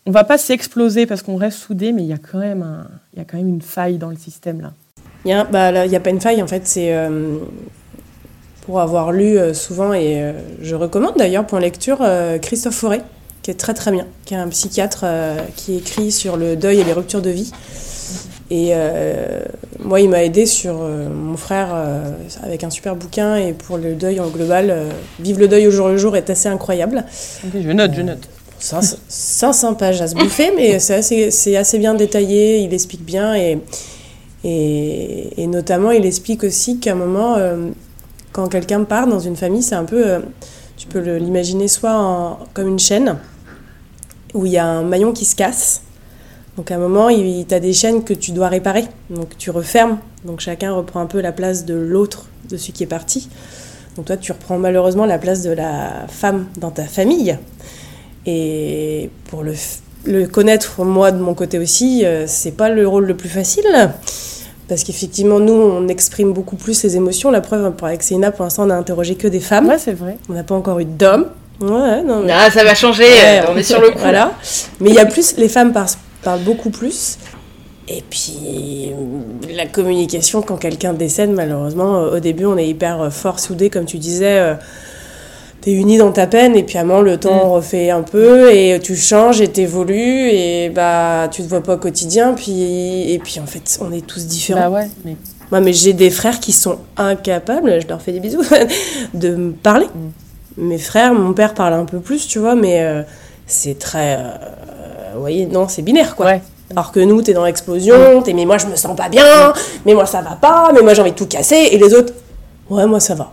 on va pas s'exploser parce qu'on reste soudés, mais il y a quand même une faille dans le système là. Il n'y a, bah, y a pas une faille, en fait, c'est euh, pour avoir lu euh, souvent, et euh, je recommande d'ailleurs pour lecture Christophe Fauré, qui est très très bien, qui est un psychiatre qui écrit sur le deuil et les ruptures de vie. Et moi, il m'a aidé sur mon frère avec un super bouquin, et pour le deuil en global, Vive le deuil au jour le jour est assez incroyable. Ok, je note, je note. 500 500 pages à se bouffer, mais c'est assez, assez bien détaillé, il explique bien, et, et, notamment il explique aussi qu'à un moment, euh, quand quelqu'un part dans une famille, c'est un peu, euh, tu peux l'imaginer soit comme une chaîne, où il y a un maillon qui se casse, donc à un moment, il tu as des chaînes que tu dois réparer, donc tu refermes, donc chacun reprend un peu la place de l'autre, de celui qui est parti. Donc toi, tu reprends malheureusement la place de la femme dans ta famille. Et pour le connaître, moi, de mon côté aussi, euh, c'est pas le rôle le plus facile. Parce qu'effectivement, nous, on exprime beaucoup plus les émotions. La preuve, pour- avec Céline, pour l'instant, on a interrogé que des femmes. Ouais, c'est vrai. On n'a pas encore eu d'hommes. Ouais, non, mais- Ah, ça va changer, Ouais, euh, on est sur le coup. Voilà. Mais il y a plus, les femmes par- parlent beaucoup plus. Et puis, euh, la communication, quand quelqu'un décède, malheureusement, euh, au début, on est hyper euh, fort soudés, comme tu disais. T'es uni dans ta peine, et puis à un moment, le temps Mm. refait un peu, et tu changes, et t'évolues, et bah, tu te vois pas au quotidien, puis, et puis en fait, on est tous différents. Bah ouais, mais Moi, mais j'ai des frères qui sont incapables, je leur fais des bisous, de me parler. Mes frères, mon père parle un peu plus, tu vois, mais euh, c'est très. euh, vous voyez, non, c'est binaire, quoi. ouais. Alors que nous, t'es dans l'explosion, t'es mais moi je me sens pas bien, mais moi ça va pas, mais moi j'ai envie de tout casser, et les autres, ouais, moi ça va.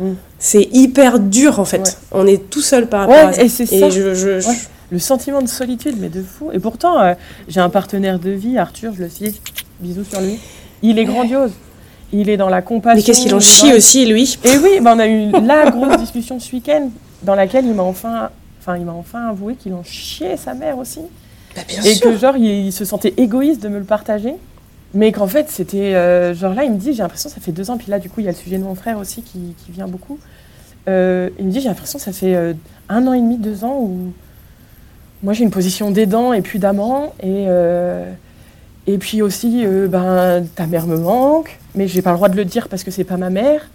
Mm. C'est hyper dur en fait. Ouais. On est tout seul par rapport Ouais, à ça. et c'est ça. je, je- je- Ouais. le sentiment de solitude, mais de fou. Et pourtant, euh, j'ai un partenaire de vie, Arthur, je le cite, bisous sur lui. Il est grandiose. Il est dans la compassion. Mais qu'est-ce qu'il en chie aussi, lui? Et oui, bah, on a eu la grosse discussion ce week-end dans laquelle il m'a enfin, enfin, il m'a enfin avoué qu'il en chiait sa mère aussi. Bah, bien Et sûr. que genre, il, il se sentait égoïste de me le partager. Mais qu'en fait, c'était. euh, genre là, il me dit, j'ai l'impression ça fait deux ans. Puis là, du coup, il y a le sujet de mon frère aussi qui, qui vient beaucoup. Euh, il me dit, j'ai l'impression ça fait euh, un an et demi, deux ans où moi j'ai une position d'aidant et puis d'amant. Et, et puis aussi, ben, ta mère me manque. Mais j'ai pas le droit de le dire parce que c'est pas ma mère.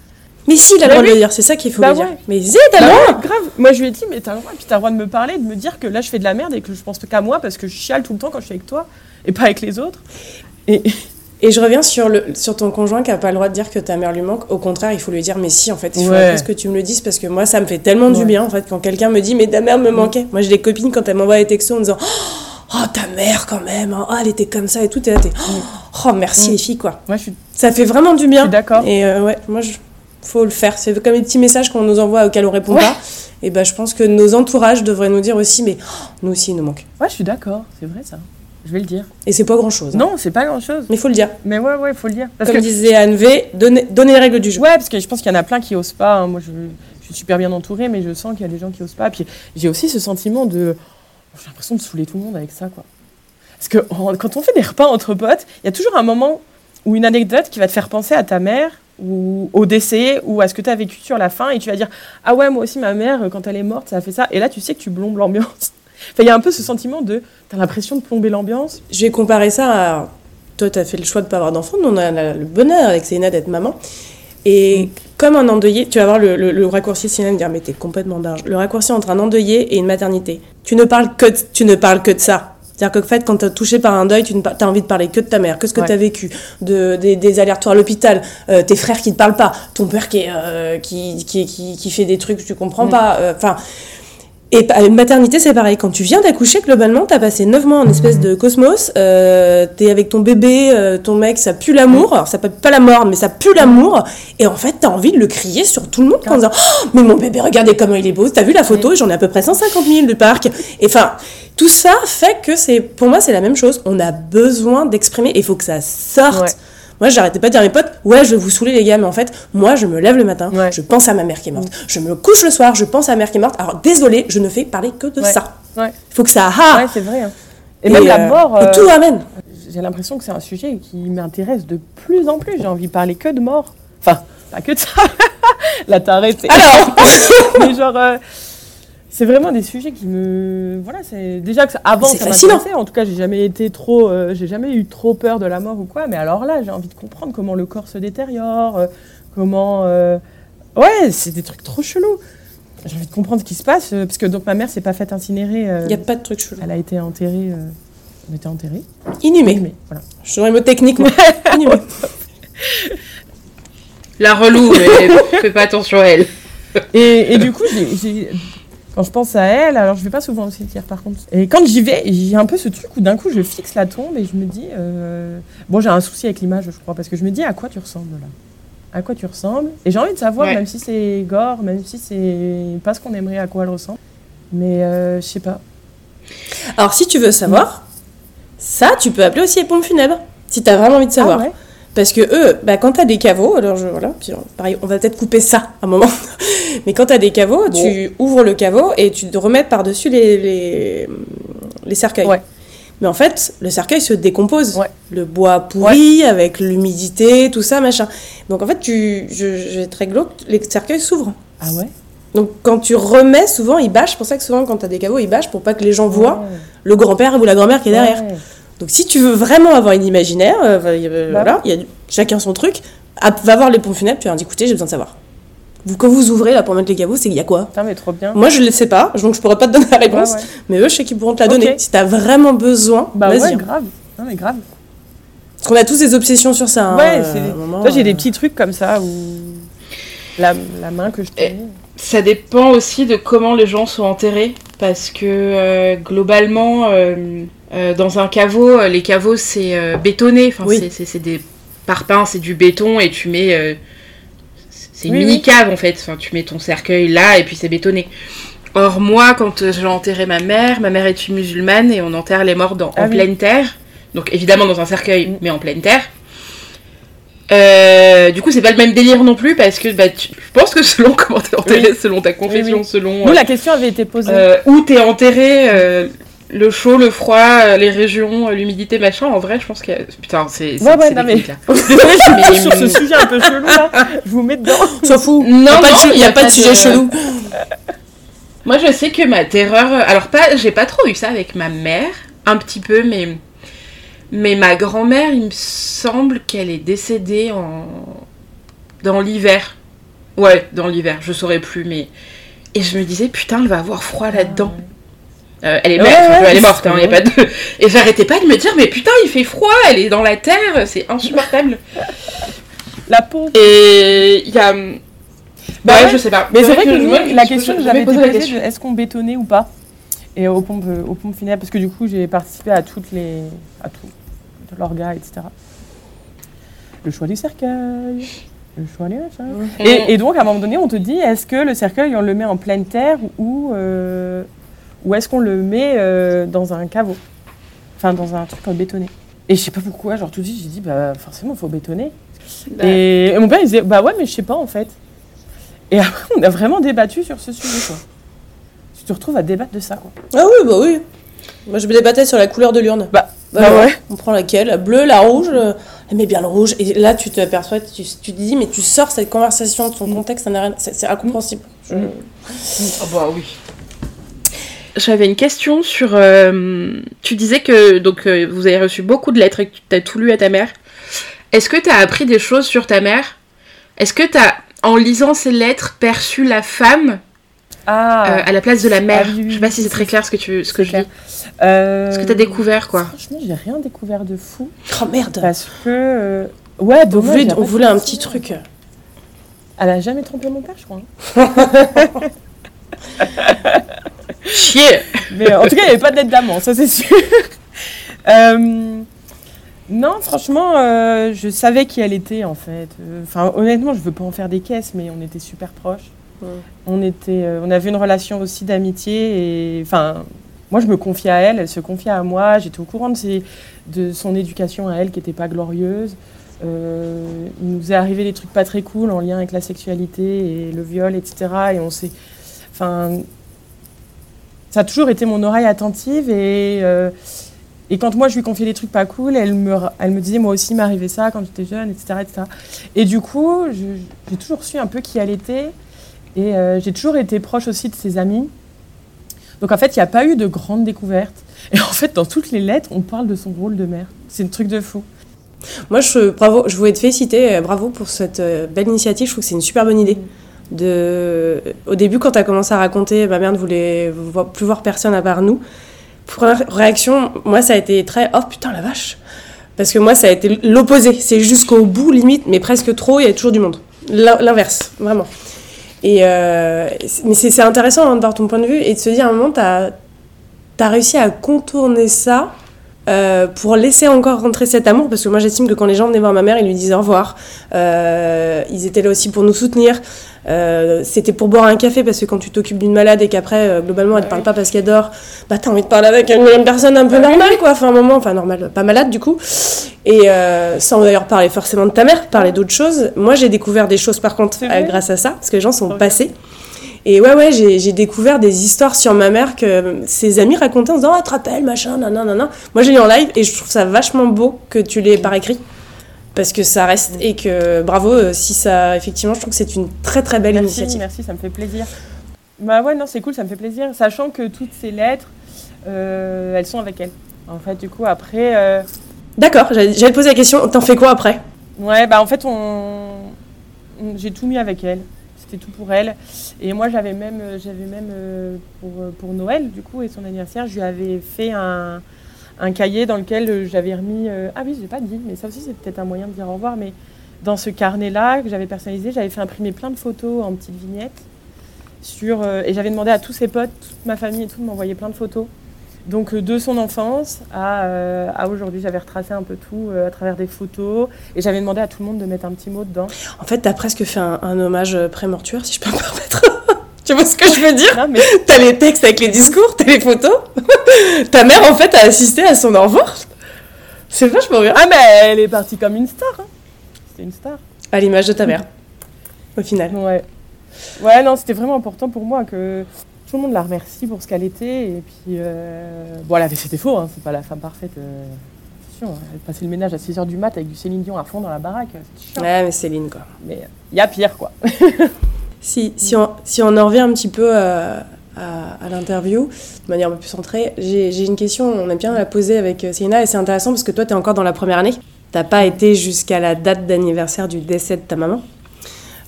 Mais si, il a le droit de le dire, c'est ça qu'il faut Bah lui dire. Mais zé, t'as le droit grave. Moi, je lui ai dit, mais t'as le droit. Et puis t'as le droit de me parler, de me dire que là, je fais de la merde et que je pense qu'à moi parce que je chiale tout le temps quand je suis avec toi et pas avec les autres. Et Et je reviens sur, le, sur ton conjoint qui a pas le droit de dire que ta mère lui manque. Au contraire, il faut lui dire, mais si, en fait, il Ouais. presque que tu me le dises parce que moi, ça me fait tellement du bien, en fait, quand quelqu'un me dit, mais ta mère me manquait. Moi, j'ai des copines, quand elles m'envoient des textos en disant, oh, ta mère, quand même, hein. oh, elle était comme ça et tout, et là, t'es, oh, merci Mm. les filles, quoi. moi, je suis, Ça fait vraiment du je bien. suis d'accord. Et euh, ouais, moi, je... faut le faire. C'est comme les petits messages qu'on nous envoie auxquels on répond pas. Et ben, je pense que nos entourages devraient nous dire aussi, mais oh, nous aussi, il nous manque. Ouais, je suis d'accord. C'est vrai ça. Je vais le dire. Et c'est pas grand chose. Non, c'est pas grand chose. Mais il faut le dire. Mais ouais, ouais, faut le dire. Parce Comme que, disait Anne V, donner, donner les règles du jeu. ouais, parce que je pense qu'il y en a plein qui osent pas. hein. Moi, je, je suis super bien entourée, mais je sens qu'il y a des gens qui osent pas. Puis j'ai aussi ce sentiment de. J'ai l'impression de saouler tout le monde avec ça, quoi. Parce que quand on fait des repas entre potes, il y a toujours un moment ou une anecdote qui va te faire penser à ta mère ou au décès ou à ce que tu as vécu sur la fin et tu vas dire ah ouais moi aussi ma mère quand elle est morte ça a fait ça et là tu sais que tu blombes l'ambiance enfin il y a un peu ce sentiment de t'as l'impression de plomber l'ambiance Je vais comparer ça à. Toi, tu as fait le choix de pas avoir d'enfant. Nous, on a le bonheur avec Céline d'être maman. Et comme un endeuillé, tu vas voir le, le, le raccourci, Céline me dire, mais t'es complètement dingue. Le raccourci entre un endeuillé et une maternité. Tu ne parles que de, tu ne parles que de ça. C'est-à-dire que, en fait, quand t'es touché par un deuil, tu as envie de parler que de ta mère, que ce que Ouais. tu as vécu, de, des, des allers-retours à l'hôpital, euh, tes frères qui ne te parlent pas, ton père qui, est, euh, qui, qui, qui, qui fait des trucs que tu comprends Mm. pas. euh, Enfin. Et à une maternité, c'est pareil. Quand tu viens d'accoucher, globalement, t'as passé 9 mois en espèce de cosmos. Euh, t'es avec ton bébé, euh, ton mec, ça pue l'amour. Alors, ça pue pas la mort, mais ça pue l'amour. Et en fait, t'as envie de le crier sur tout le monde en disant Oh, Mais mon bébé, regardez comment il est beau. T'as vu la photo? J'en ai à peu près 150 000 du parc. Et enfin, tout ça fait que c'est, pour moi, c'est la même chose. On a besoin d'exprimer. Et il faut que ça sorte. Ouais. Moi, j'arrêtais pas de dire à mes potes, ouais, je vais vous saouler les gars, mais en fait, moi, je me lève le matin, Ouais. je pense à ma mère qui est morte. Je me couche le soir, je pense à ma mère qui est morte. Alors, désolé, je ne fais parler que de Ouais. ça. ouais Il faut que ça ah ouais c'est vrai hein. et, même la euh, mort et euh, tout amène. j'ai l'impression que c'est un sujet qui m'intéresse de plus en plus j'ai envie de parler que de mort enfin pas que de ça là t'as arrêté Alors, mais genre euh, c'est vraiment des sujets qui me voilà c'est déjà que ça- avant ça m'intéressait en tout cas j'ai jamais été trop euh, j'ai jamais eu trop peur de la mort ou quoi mais alors là j'ai envie de comprendre comment le corps se détériore euh, comment euh, ouais c'est des trucs trop chelous j'ai envie de comprendre ce qui se passe euh, parce que donc ma mère s'est pas faite incinérer euh, il n'y a pas de truc chelou. elle a été enterrée euh, elle était enterrée Inhumé. mais voilà Je suis dans les mots techniques, mais inhumé. La relou, mais fais pas attention à elle. Et, et du coup, j'ai- quand je pense à elle, alors je vais pas souvent au cimetière par contre. Et quand j'y vais, j'ai un peu ce truc où d'un coup je fixe la tombe et je me dis. euh, Bon, j'ai un souci avec l'image, je crois, parce que je me dis à quoi tu ressembles là? À quoi tu ressembles? Et j'ai envie de savoir, Ouais. même si c'est gore, même si c'est pas ce qu'on aimerait à quoi elle ressemble. Mais euh, je sais pas. Alors, si tu veux savoir, ça, tu peux appeler aussi les pompes funèbres. Si tu as vraiment envie de savoir. Ah ouais? Parce que eux, bah, quand tu as des caveaux, alors je, voilà, puis, euh, pareil, on va peut-être couper ça à un moment. Mais quand tu as des caveaux, tu ouvres le caveau et tu te remets par-dessus les, les, les cercueils. Ouais. Mais en fait, le cercueil se décompose. Ouais. Le bois pourri, avec l'humidité, tout ça, machin. Donc en fait, tu, je, je vais être très glauque, les cercueils s'ouvrent. Ah ouais? Donc quand tu remets, souvent ils bâchent. C'est pour ça que souvent quand tu as des caveaux, ils bâchent pour pas que les gens voient Ouais. le grand-père ou la grand-mère qui est derrière. Ouais. Donc si tu veux vraiment avoir une imaginaire, euh, euh, Bah voilà, il y a chacun son truc. Va voir les pompes funèbres, tu leur dis écoutez, j'ai besoin de savoir. Vous, quand vous ouvrez là pour mettre les caveaux, c'est qu'il y a quoi? Putain, mais trop bien. Moi je ne le sais pas, donc je pourrais pas te donner la réponse. Ouais, ouais. Mais eux, je sais qu'ils pourront te la donner. Si tu as vraiment besoin, Bah vas-y. ouais, hein. grave. Non, mais grave. Parce qu'on a tous des obsessions sur ça. hein, Ouais, euh, c'est des- moment, Toi, j'ai euh, des petits trucs comme ça où la, la main que je tenais. Ça dépend aussi de comment les gens sont enterrés, parce que euh, globalement, euh, euh, dans un caveau, les caveaux c'est bétonné, enfin Oui. c'est- des parpaings, c'est du béton et tu mets, c'est une Oui, mini oui. cave en fait, enfin tu mets ton cercueil là et puis c'est bétonné. Or, moi, quand j'ai enterré ma mère, ma mère est une musulmane et on enterre les morts dans, Ah en oui. pleine terre. Donc, évidemment, dans un cercueil, Mm. mais en pleine terre. Euh, du coup, c'est pas le même délire non plus parce que bah, tu- je pense que selon comment t'es enterré, selon ta confession, Oui, oui. selon Nous, euh, la question avait été posée. euh, où t'es enterré, euh, le chaud, le froid, les régions, l'humidité, machin. En vrai, je pense que putain, c'est c'est- Ouais, ouais, c'est non, mais- Mais- suis sur ce sujet un peu chelou là. Je vous mets dedans. S'en fout. Non, Il n'y a pas non, de, il y a pas de sujet chelou. Moi, je sais que ma terreur. Alors, pas, j'ai pas trop eu ça avec ma mère, un petit peu, mais. Mais ma grand-mère, il me semble qu'elle est décédée en. dans l'hiver. Ouais, dans l'hiver, je saurais plus, mais. Et je me disais, putain, elle va avoir froid là-dedans. Euh, elle est, morte, ouais, elle est morte, hein, y a pas de... Et j'arrêtais pas de me dire, mais putain, il fait froid, elle est dans la terre, c'est insupportable. La peau. Et il y a. Bah ouais, ouais. je sais pas. Mais c'est vrai que la question posé la posée question. est-ce qu'on bétonnait ou pas? Et aux pompes, aux pompes funèbres, parce que du coup, j'ai participé à toutes les. à tout. L'orga, etc. Le choix du cercueil. Le choix du. Et, et donc, à un moment donné, on te dit est-ce que le cercueil, on le met en pleine terre ou, euh, ou est-ce qu'on le met euh, dans un caveau? Enfin, dans un truc en bétonné. Et je sais pas pourquoi, genre tout de suite, j'ai dit bah forcément, il faut bétonner. Bah, Et, et mon père, il disait bah ouais, mais je sais pas en fait. Et après, on a vraiment débattu sur ce sujet, quoi. Tu te retrouves à débattre de ça, quoi. Ah oui, bah oui. Moi, je me débattais sur la couleur de l'urne. Bah, Bah, bah ouais. On prend laquelle? La bleue, la rouge euh, Elle met bien le rouge. Et là, tu t'aperçois, tu, tu te dis, mais tu sors cette conversation de son contexte, ça n'a rien- c'est c'est incompréhensible. Je- Mm. Ah bah oui. J'avais une question sur. euh, tu disais que donc euh, vous avez reçu beaucoup de lettres et que tu as tout lu à ta mère. Est-ce que tu as appris des choses sur ta mère? Est-ce que tu as, en lisant ces lettres, perçu la femme Ah, euh, à la place de la mère Ah oui, oui, Je sais pas si c'est très clair ce que, tu, ce que je dis. clair. euh... Ce que tu as découvert, quoi. Franchement, j'ai rien découvert de fou. Oh merde Parce que. euh, Ouais, On voulait, a on voulait un petit truc. Elle a jamais trompé mon père, je crois. hein. Chier Mais en tout cas, il n'y avait pas de lettre d'amant, ça c'est sûr. Euh, non, franchement, euh, je savais qui elle était en fait. Euh, Enfin, honnêtement, je veux pas en faire des caisses, mais on était super proches. On était, euh, on avait une relation aussi d'amitié et enfin, moi je me confiais à elle, elle se confiait à moi. J'étais au courant de, de son éducation à elle qui n'était pas glorieuse. Euh, il nous est arrivé des trucs pas très cool en lien avec la sexualité et le viol, etc. Et on s'est, enfin, ça a toujours été mon oreille attentive et, euh, et quand moi je lui confiais des trucs pas cool, elle me, elle me disait moi aussi arrivé ça quand j'étais jeune, etc., etc. Et du coup, j'ai toujours su un peu qui elle était et euh, j'ai toujours été proche aussi de ses amis. Donc en fait, il n'y a pas eu de grande découverte. Et en fait, dans toutes les lettres, on parle de son rôle de mère. C'est un truc de fou. Moi, je, voulais te féliciter, euh, bravo pour cette euh, belle initiative. Je trouve que c'est une super bonne idée. De... Au début, quand tu as commencé à raconter, ma mère ne voulait vo- plus voir personne à part nous. Première réaction, moi, ça a été très oh putain la vache. Parce que moi, ça a été l'opposé. C'est jusqu'au bout, limite, mais presque trop, il y a toujours du monde. L'in- L'inverse, vraiment. Et euh, mais c'est intéressant hein, de voir ton point de vue et de se dire à un moment, tu as, réussi à contourner ça euh, pour laisser encore rentrer cet amour. Parce que moi, j'estime que quand les gens venaient voir ma mère, ils lui disaient au revoir. Euh, ils étaient là aussi pour nous soutenir. Euh, c'était pour boire un café parce que quand tu t'occupes d'une malade et qu'après, euh, globalement, elle te parle pas parce qu'elle dort, bah t'as envie de parler avec une, personne un peu normale, quoi. Enfin, un moment, enfin, normal, pas malade du coup. Et euh, sans d'ailleurs parler forcément de ta mère, parler d'autres choses. Moi, j'ai découvert des choses par contre grâce à ça, parce que les gens sont passés. Et ouais, ouais, j'ai découvert des histoires sur ma mère que ses amis racontaient en disant Ah, tu te rappelles, machin, nan, nan. Moi, j'ai lu en live et je trouve ça vachement beau que tu l'aies par écrit. Parce que ça reste et que bravo, euh, si ça. Effectivement, je trouve que c'est une très très belle Merci, initiative. merci, ça me fait plaisir. Bah ouais, non, c'est cool, ça me fait plaisir. Sachant que toutes ces lettres, euh, elles sont avec elle. En fait, du coup, après, euh, D'accord, j'allais te poser la question t'en fais quoi après? Ouais, bah en fait, on- j'ai tout mis avec elle. Tout pour elle. Et moi, j'avais même, euh, j'avais même euh, pour, euh, pour Noël, du coup, et son anniversaire, je lui avais fait un, cahier dans lequel j'avais remis. ah oui, je l'ai pas dit, mais ça aussi, c'est peut-être un moyen de dire au revoir. Mais dans ce carnet-là que j'avais personnalisé, j'avais fait imprimer plein de photos en petites vignettes. Sur, et j'avais demandé à tous ses potes, toute ma famille et tout, de m'envoyer plein de photos. Donc euh, de son enfance à, euh, à aujourd'hui, j'avais retracé un peu tout euh, à travers des photos. Et j'avais demandé à tout le monde de mettre un petit mot dedans. En fait, t'as presque fait un, un hommage pré-mortuaire, si je peux me permettre. Tu vois ce que je veux dire? Non, mais T'as les textes avec les discours, t'as les photos. Ta mère, en fait, a assisté à son revoir. C'est vachement bien. ah mais elle est partie comme une star. Hein. C'était une star. À l'image de ta mère, au final. Ouais. Ouais, non, c'était vraiment important pour moi que tout le monde la remercie pour ce qu'elle était. Et puis, euh... bon, elle avait ses défauts, hein, c'est pas la femme parfaite. Euh... attention, Elle passait le ménage à 6h du mat avec du Céline Dion à fond dans la baraque. C'était chiant. Ouais, mais Céline, quoi. Mais il y a pire, quoi. Si, si, on, si on en revient un petit peu à, à, à l'interview, de manière un peu plus centrée, j'ai j'ai une question, on aime bien la poser avec euh, Céline, et c'est intéressant parce que toi, tu es encore dans la première année. T'as pas été jusqu'à la date d'anniversaire du décès de ta maman?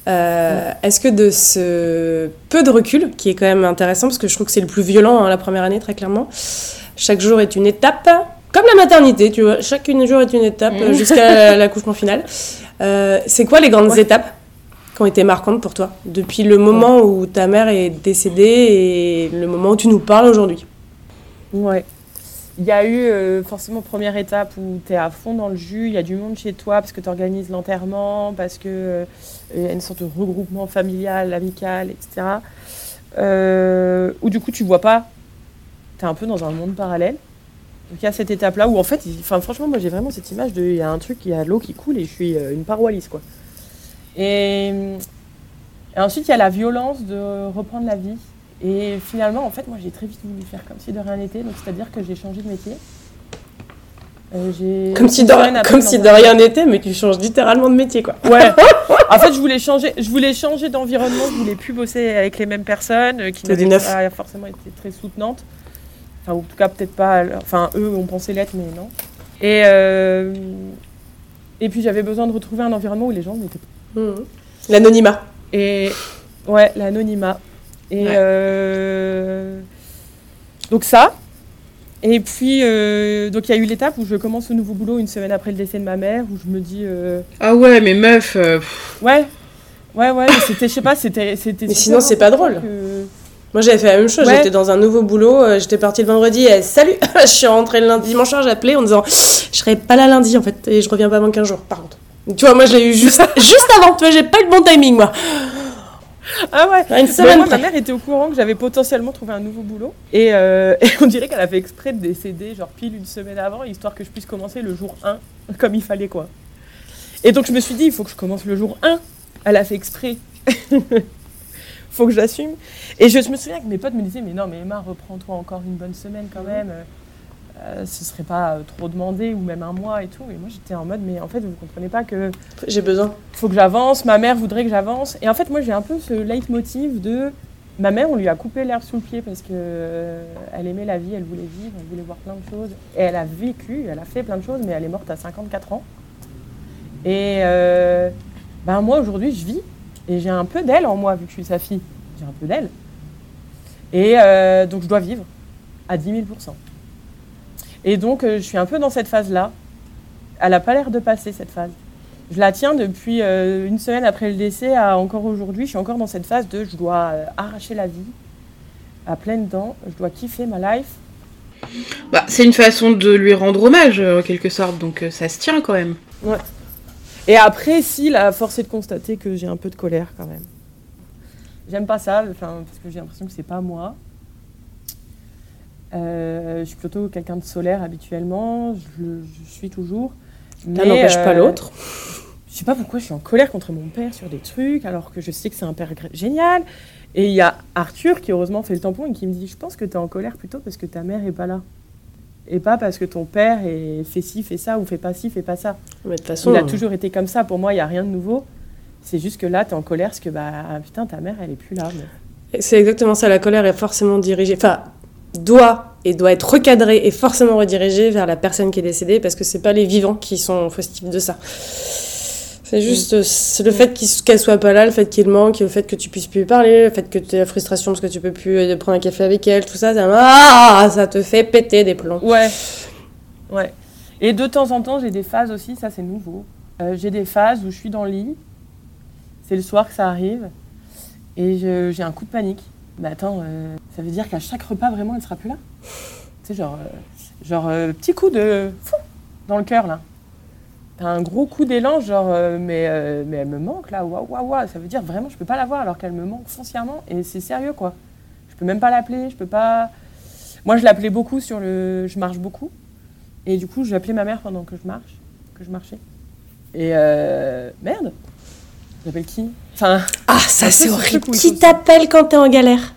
Euh, Est-ce que de ce peu de recul, qui est quand même intéressant, parce que je trouve que c'est le plus violent, hein, la première année, très clairement, chaque jour est une étape, comme la maternité, tu vois, chaque jour est une étape Mhm. euh, jusqu'à l'accouchement final. Euh, c'est quoi les grandes Ouais. étapes qui ont été marquantes pour toi depuis le moment où ta mère est décédée et le moment où tu nous parles aujourd'hui? Ouais. Il y a eu euh, forcément première étape où tu es à fond dans le jus, il y a du monde chez toi parce que tu organises l'enterrement, parce que euh, y a une sorte de regroupement familial, amical, etc. Euh, où du coup tu vois pas, tu es un peu dans un monde parallèle. Donc il y a cette étape-là où en fait, franchement moi j'ai vraiment cette image de, il y a un truc, il y a l'eau qui coule et je suis euh, une paroi lisse quoi. Et ensuite il y a la violence de reprendre la vie. Et finalement, en fait, moi, j'ai très vite voulu faire comme si de rien n'était. Donc, c'est-à-dire que j'ai changé de métier. Euh, Comme si de, comme si rien n'était, mais tu changes littéralement de métier quoi. Ouais. en fait, je voulais changer, je voulais changer d'environnement. Je voulais plus bosser avec les mêmes personnes euh, qui n'avaient pas forcément été très soutenantes. Enfin, ou en tout cas, peut-être pas. Enfin, eux ont pensé l'être, mais non. Et euh, et puis, j'avais besoin de retrouver un environnement où les gens n'étaient Mhm. L'anonymat. Et ouais, l'anonymat. Et Ouais. euh, donc ça. Et puis, euh, donc il y a eu l'étape où je commence au nouveau boulot une semaine après le décès de ma mère, où je me dis, euh, Ah ouais, mais meuf, euh, ouais, ouais, ouais, mais c'était, je sais pas, c'était, c'était. Mais sinon, c'est pas important drôle. que- Moi j'avais fait la même chose, Ouais. j'étais dans un nouveau boulot, euh, j'étais partie le vendredi, et salut Je suis rentrée le lundi, dimanche soir, j'ai appelé en disant je serai pas là lundi en fait, et je reviens pas avant 15 jours par contre. Tu vois, moi je l'ai eu juste, juste avant, tu vois, j'ai pas eu le bon timing moi. Ah ouais. Une Mais semaine moi, ma mère était au courant que j'avais potentiellement trouvé un nouveau boulot. Et, euh, et on dirait qu'elle a fait exprès de décéder, genre pile une semaine avant, histoire que je puisse commencer le jour 1, comme il fallait, quoi. Et donc je me suis dit, il faut que je commence le jour 1. Elle a fait exprès. faut que j'assume. Et je, je me souviens que mes potes me disaient, mais non, mais Emma, reprends-toi encore une bonne semaine quand même. Euh, ce serait pas euh, trop demandé, ou même un mois et tout. Et moi, j'étais en mode, mais en fait, vous comprenez pas que J'ai besoin. faut que j'avance, ma mère voudrait que j'avance. Et en fait, moi, j'ai un peu ce leitmotiv de ma mère, on lui a coupé l'herbe sous le pied parce que euh, elle aimait la vie, elle voulait vivre, elle voulait voir plein de choses. Et elle a vécu, elle a fait plein de choses, mais elle est morte à 54 ans. Et euh, ben moi, aujourd'hui, je vis et j'ai un peu d'elle en moi, vu que je suis sa fille. J'ai un peu d'elle. Et donc, je dois vivre à 10 000 Et donc, euh, je suis un peu dans cette phase-là. Elle n'a pas l'air de passer, cette phase. Je la tiens depuis euh, une semaine après le décès à encore aujourd'hui. Je suis encore dans cette phase de je dois euh, arracher la vie à pleines dents. Je dois kiffer ma life. bah, c'est une façon de lui rendre hommage, en quelque sorte, donc ça se tient quand même. Et après, si, la force est de constater que j'ai un peu de colère quand même. J'aime pas ça, parce que j'ai l'impression que c'est pas moi. Euh, je suis plutôt quelqu'un de solaire habituellement, je, le- suis toujours. Ça Mais, n'empêche pas euh, l'autre. Je sais pas pourquoi je suis en colère contre mon père sur des trucs, alors que je sais que c'est un père génial. Et il y a Arthur qui heureusement fait le tampon et qui me dit Je pense que tu es en colère plutôt parce que ta mère est pas là. Et pas parce que ton père est fait ci, fait ça, ou fait pas ci, fait pas ça. Mais de façon, Il a toujours été comme ça. Pour moi, il n'y a rien de nouveau. C'est juste que là, tu es en colère parce que, bah, putain, ta mère, elle est plus là. mais- c'est exactement ça, la colère est forcément dirigée, enfin, doit et doit être recadrée et forcément redirigée vers la personne qui est décédée parce que c'est pas les vivants qui sont fautifs de ça. C'est juste c'est le fait qu'elle soit pas là, le fait qu'il manque, le fait que tu puisses plus lui parler, le fait que tu aies la frustration parce que tu peux plus euh, prendre un café avec elle, tout ça, ça, ah, ça te fait péter des plombs. Ouais. Ouais. Et de temps en temps, j'ai des phases aussi, ça c'est nouveau. Euh, j'ai des phases où je suis dans le lit, c'est le soir que ça arrive, et j'ai un coup de panique. Mais attends, euh, ça veut dire qu'à chaque repas, vraiment, elle sera plus là? Tu sais, genre, euh, genre euh, petit coup de fou dans le cœur, là. t'as un gros coup d'élan, genre, euh, mais, mais elle me manque là, waouh, waouh, waouh. Ça veut dire vraiment, je peux pas la voir alors qu'elle me manque foncièrement. Et c'est sérieux, quoi. Je peux même pas l'appeler, je peux pas. Moi, je l'appelais beaucoup sur le. Je marche beaucoup. Et du coup, j'appelais ma mère pendant que je marche, que je marchais. Et merde J'appelle qui? Enfin, Ah, ça c'est ce horrible. Qui t'appelle quand t'es en galère?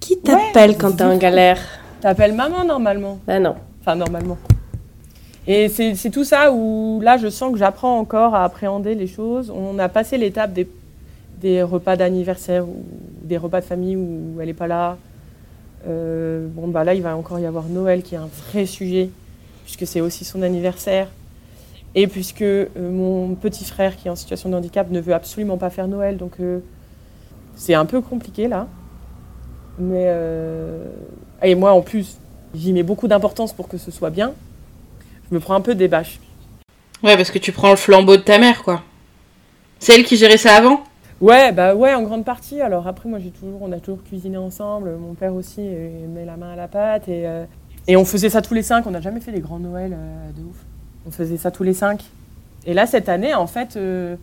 Qui t'appelle quand t'es en galère? T'appelles maman normalement. Bah non. Enfin, normalement. Et c'est c'est tout ça où là, je sens que j'apprends encore à appréhender les choses. On a passé l'étape des, des repas d'anniversaire ou des repas de famille où elle n'est pas là. Euh, bon, bah là, il va encore y avoir Noël qui est un vrai sujet, puisque c'est aussi son anniversaire. Et puisque euh, mon petit frère qui est en situation de handicap ne veut absolument pas faire Noël, donc euh, c'est un peu compliqué là. Mais. euh, Et moi, en plus, j'y mets beaucoup d'importance pour que ce soit bien. Je me prends un peu des bâches. Ouais, parce que tu prends le flambeau de ta mère, quoi. C'est elle qui gérait ça avant? Ouais, bah ouais, en grande partie. Alors après, moi, j'ai toujours, on a toujours cuisiné ensemble. Mon père aussi met la main à la pâte et, et on faisait ça tous les cinq. On n'a jamais fait des grands Noëls de ouf. On faisait ça tous les cinq. Et là, cette année, en fait, euh,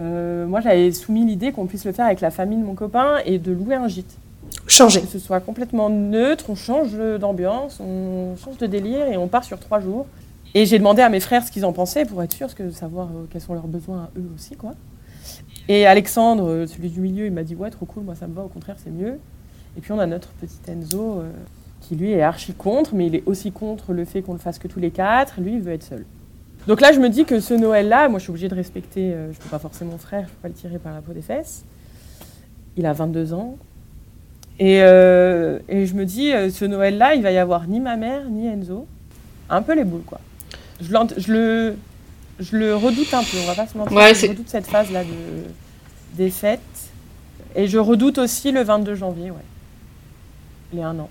euh, moi, j'avais soumis l'idée qu'on puisse le faire avec la famille de mon copain et de louer un gîte. Changer. Que ce soit complètement neutre, on change d'ambiance, on change de délire et on part sur trois jours. Et j'ai demandé à mes frères ce qu'ils en pensaient pour être sûr de savoir euh, quels sont leurs besoins à eux aussi, quoi. Et Alexandre, celui du milieu, il m'a dit ouais, trop cool, moi ça me va, au contraire c'est mieux. Et puis on a notre petit Enzo qui lui est archi contre, mais il est aussi contre le fait qu'on le fasse que tous les quatre. Lui, il veut être seul. Donc là, je me dis que ce Noël-là, moi je suis obligée de respecter, euh, je peux pas forcer mon frère, je peux pas le tirer par la peau des fesses. Il a 22 ans. Et, euh, et je me dis, euh, ce Noël-là, il va y avoir ni ma mère, ni Enzo. Un peu les boules, quoi. Je, le, je le redoute un peu, on va pas se mentir. Ouais, je redoute cette phase-là de, des fêtes. Et je redoute aussi le 22 janvier, ouais. Les un an.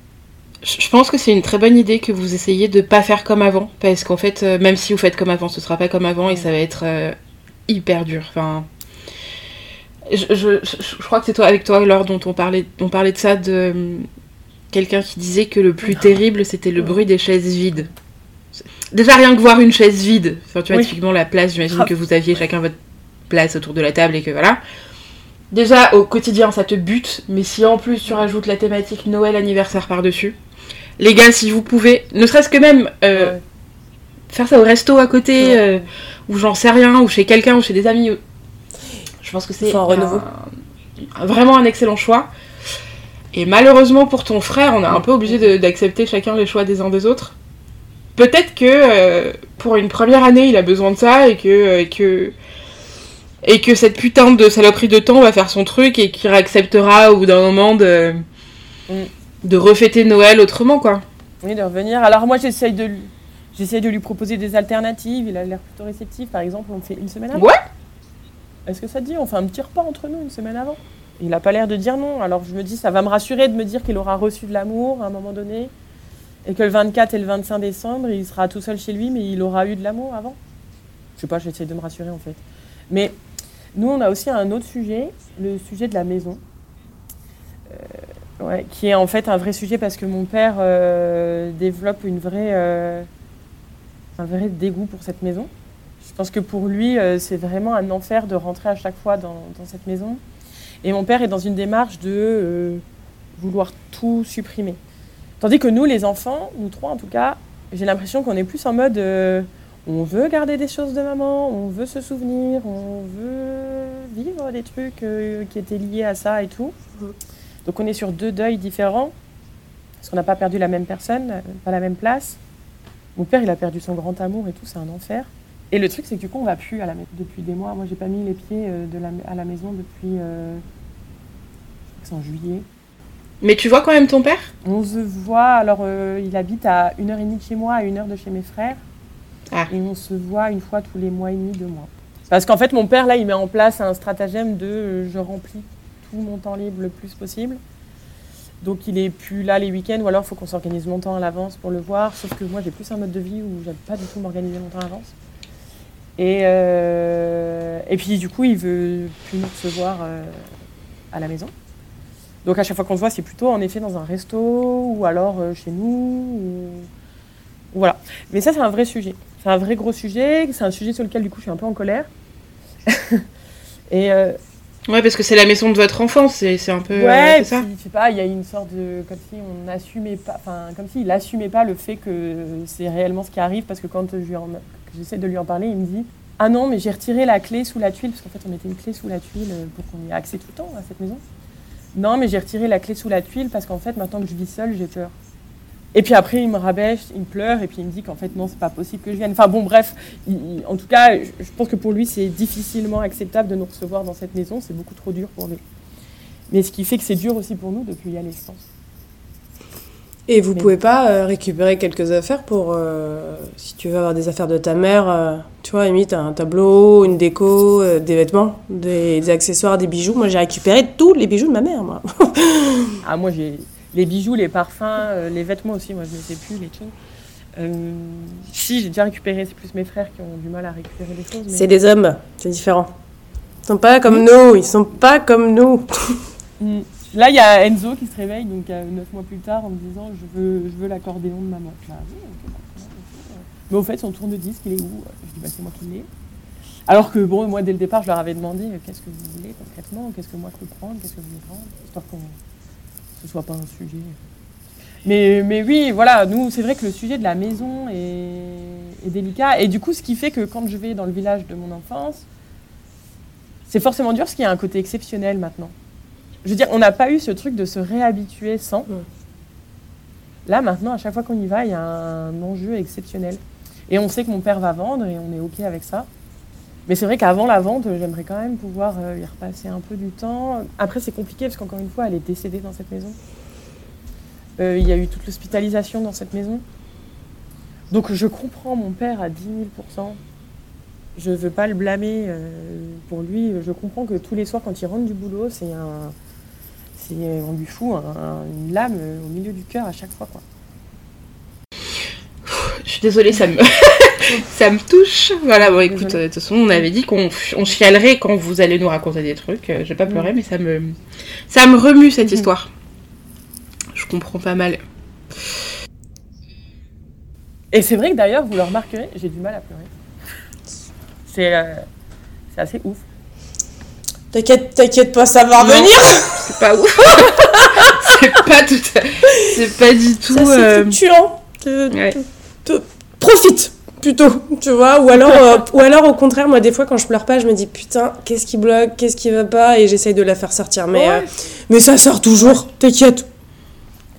Je pense que c'est une très bonne idée que vous essayiez de pas faire comme avant. Parce qu'en fait, euh, même si vous faites comme avant, ce sera pas comme avant et ça va être euh, hyper dur. Enfin. Je, je- je- je crois que c'est toi, avec toi, Laure, dont on parlait, on parlait de ça, de euh, quelqu'un qui disait que le plus terrible, c'était le bruit des chaises vides. Déjà, rien que voir une chaise vide, enfin, tu vois, Oui. typiquement la place, j'imagine Grave. que vous aviez chacun votre place autour de la table et que voilà. Déjà, au quotidien, ça te bute, mais si en plus tu rajoutes la thématique Noël anniversaire par-dessus, les gars, si vous pouvez, ne serait-ce que même euh, Ouais. faire ça au resto à côté, Ouais. euh, ou j'en sais rien, ou chez quelqu'un, ou chez des amis, ou- je pense que c'est vraiment un excellent choix. Et malheureusement pour ton frère, on est un peu obligé d'accepter chacun les choix des uns des autres. Peut-être que euh, pour une première année, il a besoin de ça et que, euh, et que et que cette putain de saloperie de temps va faire son truc et qu'il acceptera au bout d'un moment de Mm. De refêter Noël autrement quoi. Oui, de revenir. Alors moi, j'essaye de, lui- j'essaye de lui proposer des alternatives. Il a l'air plutôt réceptif. Par exemple, on fait une semaine avant. Ouais. Est-ce que ça te dit On fait un petit repas entre nous une semaine avant? Il n'a pas l'air de dire non. Alors je me dis, ça va me rassurer de me dire qu'il aura reçu de l'amour à un moment donné. Et que le 24 et le 25 décembre, il sera tout seul chez lui, mais il aura eu de l'amour avant. Je sais pas, j'essaie de me rassurer en fait. Mais nous, on a aussi un autre sujet, le sujet de la maison. Euh, qui est en fait un vrai sujet parce que mon père euh, développe euh, un vrai dégoût pour cette maison. Je pense que pour lui, euh, c'est vraiment un enfer de rentrer à chaque fois dans, cette maison. Et mon père est dans une démarche de vouloir tout supprimer. Tandis que nous, les enfants, nous trois en tout cas, j'ai l'impression qu'on est plus en mode on veut garder des choses de maman, on veut se souvenir, on veut vivre des trucs qui étaient liés à ça et tout. Donc on est sur deux deuils différents, parce qu'on n'a pas perdu la même personne, euh, pas la même place. Mon père, il a perdu son grand amour et tout, c'est un enfer. Et le truc, c'est que du coup, on va plus à la maison depuis des mois. Moi, j'ai pas mis les pieds euh, de la, à la maison depuis. euh, je crois que c'est en juillet. Mais tu vois quand même ton père? On se voit, alors euh, il habite à une heure et demie de chez moi, à une heure de chez mes frères. Ah. Et on se voit une fois tous les mois et demi, deux mois. Parce qu'en fait, mon père, là, il met en place un stratagème de euh, je remplis mon temps libre le plus possible. Donc il est plus là les week-ends, ou alors il faut qu'on s'organise longtemps à l'avance pour le voir. Sauf que moi, j'ai plus un mode de vie où j'aime pas du tout m'organiser longtemps à l'avance. Et, euh, et puis du coup, il veut plus nous recevoir euh, à la maison. Donc à chaque fois qu'on se voit, c'est plutôt en effet dans un resto ou alors euh, chez nous. ou- ou Voilà. Mais ça, c'est un vrai sujet. c'est un vrai gros sujet. C'est un sujet sur lequel, du coup, je suis un peu en colère. et. Euh, ouais, parce que c'est la maison de votre enfance, c'est un peu. Ouais, c'est ça. je sais pas, il y a une sorte de. Comme si on n'assumait pas. Enfin, comme s'il n'assumait pas le fait que c'est réellement ce qui arrive, parce que quand j'essaie de lui en parler, il me dit Ah non, mais j'ai retiré la clé sous la tuile, parce qu'en fait, on mettait une clé sous la tuile euh, pour qu'on y ait accès tout le temps à cette maison. Non, mais j'ai retiré la clé sous la tuile parce qu'en fait, maintenant que je vis seule, j'ai peur. Et puis après, il me rabêche, il me pleure, et puis il me dit qu'en fait, non, c'est pas possible que je vienne. Enfin bon, bref, en tout cas, je, pense que pour lui, c'est difficilement acceptable de nous recevoir dans cette maison, c'est beaucoup trop dur pour lui. Mais ce qui fait que c'est dur aussi pour nous de plus y aller, je pense. Et vous pouvez pas euh, récupérer quelques affaires pour, euh, si tu veux avoir des affaires de ta mère, euh, tu vois, limite un tableau, une déco, des vêtements, des, des, accessoires, des bijoux. Moi, j'ai récupéré tous les bijoux de ma mère, moi. ah, moi, j'ai les bijoux, les parfums, euh, les vêtements aussi, moi je ne sais plus, les tout. Euh, si, j'ai déjà récupéré, c'est plus mes frères qui ont du mal à récupérer les choses. C'est des hommes, c'est différent. Ils sont pas comme nous, ils sont pas comme nous. Mm. Là, il y a Enzo qui se réveille, donc euh, neuf mois plus tard, en me disant Je veux, je veux l'accordéon de maman. mais au fait, son tourne-disque, il est où? Je dis bah, C'est moi qui l'ai. Alors que, bon, moi, dès le départ, je leur avais demandé Qu'est-ce que vous voulez concrètement? Qu'est-ce que moi je peux prendre? Qu'est-ce que vous voulez prendre? Histoire qu'on ce soit pas un sujet. Mais, mais oui, voilà, nous, c'est vrai que le sujet de la maison est, délicat. Et du coup, ce qui fait que quand je vais dans le village de mon enfance, c'est forcément dur parce qu'il y a un côté exceptionnel maintenant. Je veux dire, on n'a pas eu ce truc de se réhabituer sans. Là, maintenant, à chaque fois qu'on y va, il y a un enjeu exceptionnel. Et on sait que mon père va vendre et on est OK avec ça. Mais c'est vrai qu'avant la vente, j'aimerais quand même pouvoir euh, y repasser un peu du temps. Après, c'est compliqué parce qu'encore une fois, elle est décédée dans cette maison. Euh, il y a eu toute l'hospitalisation dans cette maison. Donc je comprends mon père à 10 000% Je ne veux pas le blâmer euh, pour lui. Je comprends que tous les soirs, quand il rentre du boulot, c'est un. On lui fout une lame au milieu du cœur à chaque fois. Quoi. Je suis désolée, ça me. ça me touche. Voilà, bon, écoute, de toute façon, on avait dit qu'on chialerait quand vous allez nous raconter des trucs. Euh, je vais pas pleurer, mais ça me, ça me remue cette mhm. histoire. Je comprends pas mal. Et c'est vrai que d'ailleurs, vous le remarquerez, j'ai du mal à pleurer. C'est euh, assez ouf. T'inquiète, t'inquiète pas, ça va revenir. C'est pas ouf. c'est pas tout. C'est pas du tout. Ça, c'est euh... fluctuant. Profite plutôt, tu vois, ou alors, euh, ou alors au contraire, moi des fois quand je pleure pas, je me dis putain, qu'est-ce qui bloque, qu'est-ce qui va pas, et j'essaye de la faire sortir, mais, euh, mais ça sort toujours, t'inquiète,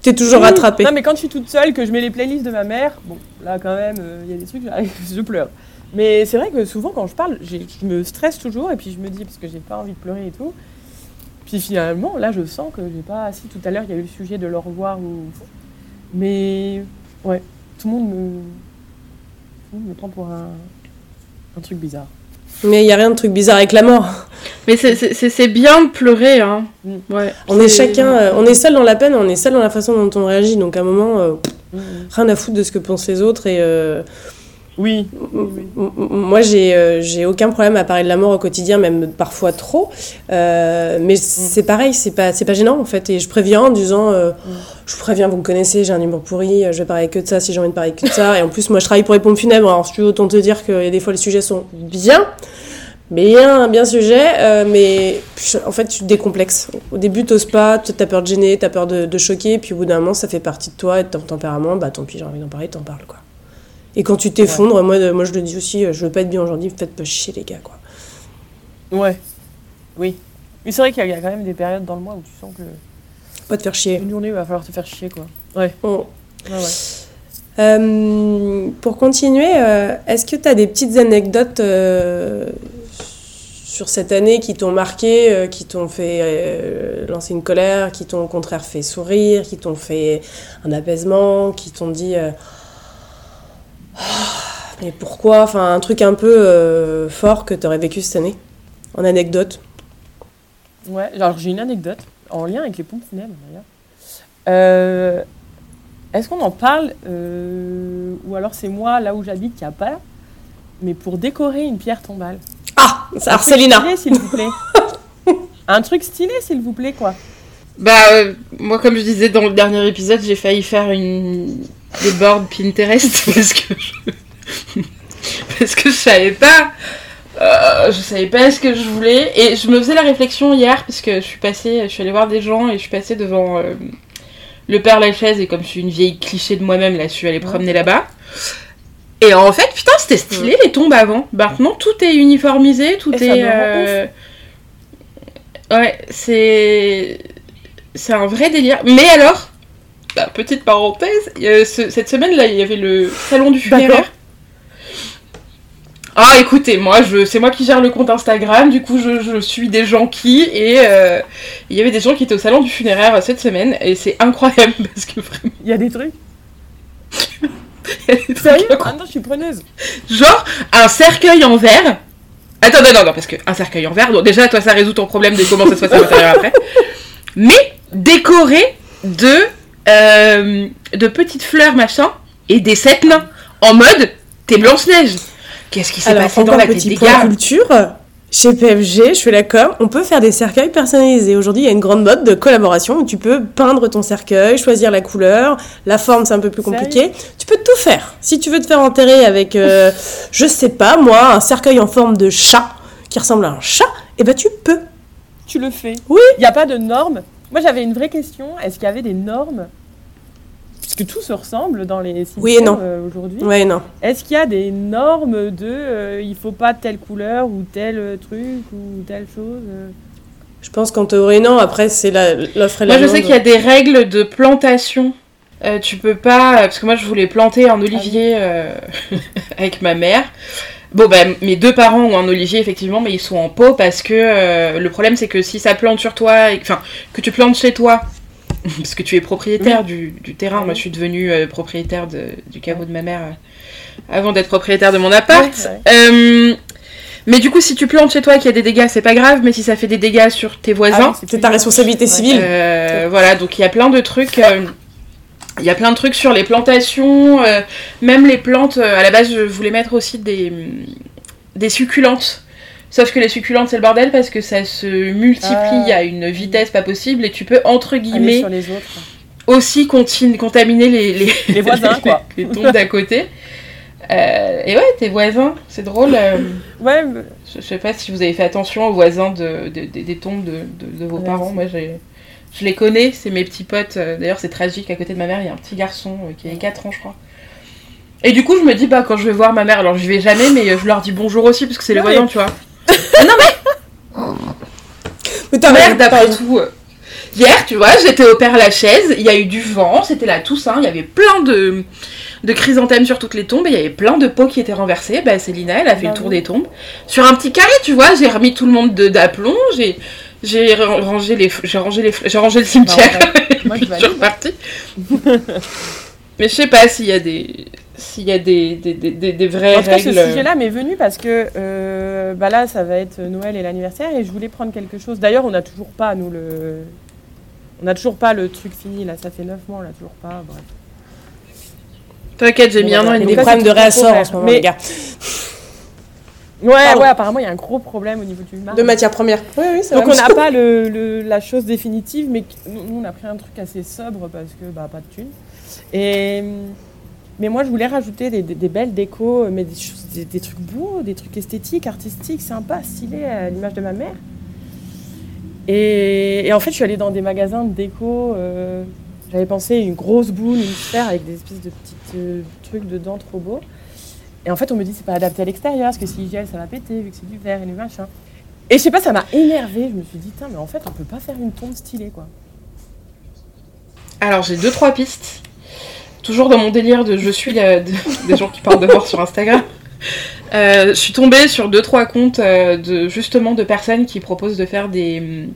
t'es toujours rattrapée. Non mais quand je suis toute seule, que je mets les playlists de ma mère, bon, là quand même, euh, il y a des trucs, je pleure. Mais c'est vrai que souvent quand je parle, je me stresse toujours, et puis je me dis, parce que j'ai pas envie de pleurer et tout, puis finalement, là je sens que j'ai pas, si tout à l'heure il y a eu le sujet de le revoir, ou... mais ouais, tout le monde me me prend pour un, un truc bizarre. Mais il n'y a rien de truc bizarre avec la mort. Mais c'est bien de pleurer. Hein. Mm. Ouais. On est, chacun, euh, on est seul dans la peine, on est seul dans la façon dont on réagit. Donc à un moment, euh, mm. rien à foutre de ce que pensent les autres. Et euh, oui. Moi, j'ai euh, j'ai aucun problème à parler de la mort au quotidien, même parfois trop. Euh, mais c'est pareil, c'est pas, pas gênant en fait. Et je préviens en disant euh, Je vous préviens, vous me connaissez, j'ai un humour pourri, je vais parler que de ça si j'ai envie de parler que de ça. Et en plus, moi, je travaille pour les pompes funèbres. Alors, je peux autant te dire que des fois, les sujets sont bien. Bien, bien sujet, mais en fait, tu te décomplexes. Au début, t'oses pas, t'as peur de gêner, t'as peur de, de, choquer, puis au bout d'un moment, ça fait partie de toi et de ton tempérament, bah tant pis, j'ai envie d'en parler, t'en parles, quoi. Et quand tu t'effondres, moi, moi je le dis aussi, euh, je veux pas être bien aujourd'hui, faites pas chier les gars, quoi. Ouais. Oui. Mais c'est vrai qu'il y a quand même des périodes dans le mois où tu sens que. Pas te faire chier. Une journée, il va falloir te faire chier, quoi. Ouais. ouais, euh, pour continuer, euh, est-ce que tu as des petites anecdotes sur cette année qui t'ont marqué, qui t'ont fait lancer une colère, qui t'ont au contraire fait sourire, qui t'ont fait un apaisement, qui t'ont dit mais pourquoi? Enfin, un truc un peu euh, fort que tu aurais vécu cette année En anecdote Ouais, alors j'ai une anecdote en lien avec les pompes funèbres d'ailleurs. Euh, est-ce qu'on en parle euh, Ou alors c'est moi, là où j'habite, qui a pas Mais pour décorer une pierre tombale? Ah Alors Célina s'il vous plaît. un truc stylé, s'il vous plaît, quoi. Bah, moi, comme je disais dans le dernier épisode, j'ai failli faire une des boards Pinterest parce que je... parce que je savais pas. Euh, je savais pas ce que je voulais et je me faisais la réflexion hier parce que je suis passée, je suis allée voir des gens et je suis passée devant euh, le Père Lachaise et comme je suis une vieille cliché de moi-même là, je suis allée promener là-bas. Et en fait, putain, c'était stylé les tombes avant. Maintenant, tout est uniformisé, tout Et est. euh, Ouais, c'est. C'est un vrai délire. Mais alors, bah, petite parenthèse, euh, ce- cette semaine-là, il y avait le salon du funéraire. Ah, écoutez, moi, je, c'est moi qui gère le compte Instagram, du coup, je, je suis des gens qui, et euh, il y avait des gens qui étaient au salon du funéraire euh, cette semaine, et c'est incroyable parce que vraiment, Il y a des trucs il y a des Sérieux. Ah non, je suis preneuse. Genre un cercueil en verre. Attends, non, non, non, parce que un cercueil en verre, donc déjà, toi, ça résout ton problème de comment ça se passe à l'intérieur après. Mais décoré de, euh, de petites fleurs, machin, et des sept nains. En mode, t'es Blanche-Neige. Qu'est-ce qui s'est passé dans la tête des gars culture. Chez PFG, je fais la com, on peut faire des cercueils personnalisés. Aujourd'hui, il y a une grande mode de collaboration où tu peux peindre ton cercueil, choisir la couleur, la forme, c'est un peu plus compliqué. Tu peux tout faire. Si tu veux te faire enterrer avec, euh, je sais pas moi, un cercueil en forme de chat qui ressemble à un chat, eh ben tu peux. Tu le fais. Oui. Il n'y a pas de normes. Moi, j'avais une vraie question. Est-ce qu'il y avait des normes Parce que tout se ressemble dans les cimetières Oui et non. euh, aujourd'hui. Ouais, non. Est-ce qu'il y a des normes de euh, il faut pas telle couleur ou tel euh, truc ou telle chose euh Je pense qu'en théorie, non. Après, c'est la- l'offre et la Moi, je sais qu'il y a des règles de plantation. Euh, tu peux pas. Parce que moi, je voulais planter un olivier euh, avec ma mère. Bon, bah, mes deux parents ont un olivier, effectivement, mais ils sont en pot parce que euh, le problème, c'est que si ça plante sur toi, enfin, que tu plantes chez toi, parce que tu es propriétaire du, du terrain. Moi, je suis devenue euh, propriétaire de- du caveau de ma mère euh, avant d'être propriétaire de mon appart. Euh, mais du coup, si tu plantes chez toi et qu'il y a des dégâts, c'est pas grave, mais si ça fait des dégâts sur tes voisins, Ah oui, C'est ta responsabilité civile. euh, voilà, donc il y a plein de trucs. Il y a plein de trucs sur les plantations, euh, même les plantes. euh, à la base, je voulais mettre aussi des, hum, des succulentes. Sauf que les succulentes, c'est le bordel parce que ça se multiplie Ah. à une vitesse pas possible et tu peux, entre guillemets, sur les autres. aussi contaminer les, les, Les voisins, quoi. les tombes d'à côté. Euh, et ouais, tes voisins, c'est drôle. Ouais, mais- je, je sais pas si vous avez fait attention aux voisins de, de- de- des tombes de, vos Ouais, parents. Moi, j'ai- je les connais, c'est mes petits potes. Euh, D'ailleurs, c'est tragique. À côté de ma mère, il y a un petit garçon euh, qui a 4 ans, je crois. Et du coup, je me dis, bah, quand je vais voir ma mère, alors je vais jamais, mais euh, je leur dis bonjour aussi, parce que c'est les Non, voisins, mais- tu vois. Mais t'as Merde, raison, t'as après raison. tout. Hier, tu vois, j'étais au Père Lachaise, il y a eu du vent, c'était la Toussaint, il y avait plein de, de chrysanthèmes sur toutes les tombes, et il y avait plein de pots qui étaient renversés. Bah, Célina, elle a fait le Bravo. tour des tombes. Sur un petit carré, tu vois, j'ai remis tout le monde de- d'aplomb, j'ai. J'ai ra- rangé les, j'ai rangé les, j'ai rangé le cimetière. moi, je je suis repartie. Mais je sais pas s'il y a des, s'il y a des, des, des, des- des vraies En tout cas, ce sujet-là m'est venu parce que euh, bah là, ça va être Noël et l'anniversaire et je voulais prendre quelque chose. D'ailleurs, on n'a toujours pas, nous, le. On n'a toujours pas le truc fini, là, ça fait 9 mois, on l'a toujours pas. Bref. T'inquiète, j'ai mis un an et Il y a demi. des problèmes c'est de réassort en ce moment, Mais- les gars. Ouais, Pardon. ouais, apparemment, il y a un gros problème au niveau du marbre. De matières premières. Oui, Donc, on n'a pas le, le- la chose définitive, mais nous, nous, on a pris un truc assez sobre parce que, bah, pas de thunes. Et. Mais moi, je voulais rajouter des, des- des belles décos, mais des, choses- des, des trucs beaux, des trucs esthétiques, artistiques, sympas, stylés, à l'image de ma mère. Et, et en fait, je suis allée dans des magasins de déco. euh, J'avais pensé une grosse boule, une sphère avec des espèces de petits euh, trucs dedans trop beaux. Et en fait, on me dit c'est pas adapté à l'extérieur, parce que si gèle, ça va péter, vu que c'est du verre et du machin. Et je sais pas, ça m'a énervé. Je me suis dit, tiens, mais en fait, on peut pas faire une tombe stylée, quoi. Alors j'ai deux trois pistes. Toujours dans mon délire de je suis la- de- des gens qui parlent de mort sur Instagram. Euh, je suis tombée sur deux trois comptes euh, de justement de personnes qui proposent de faire des hum,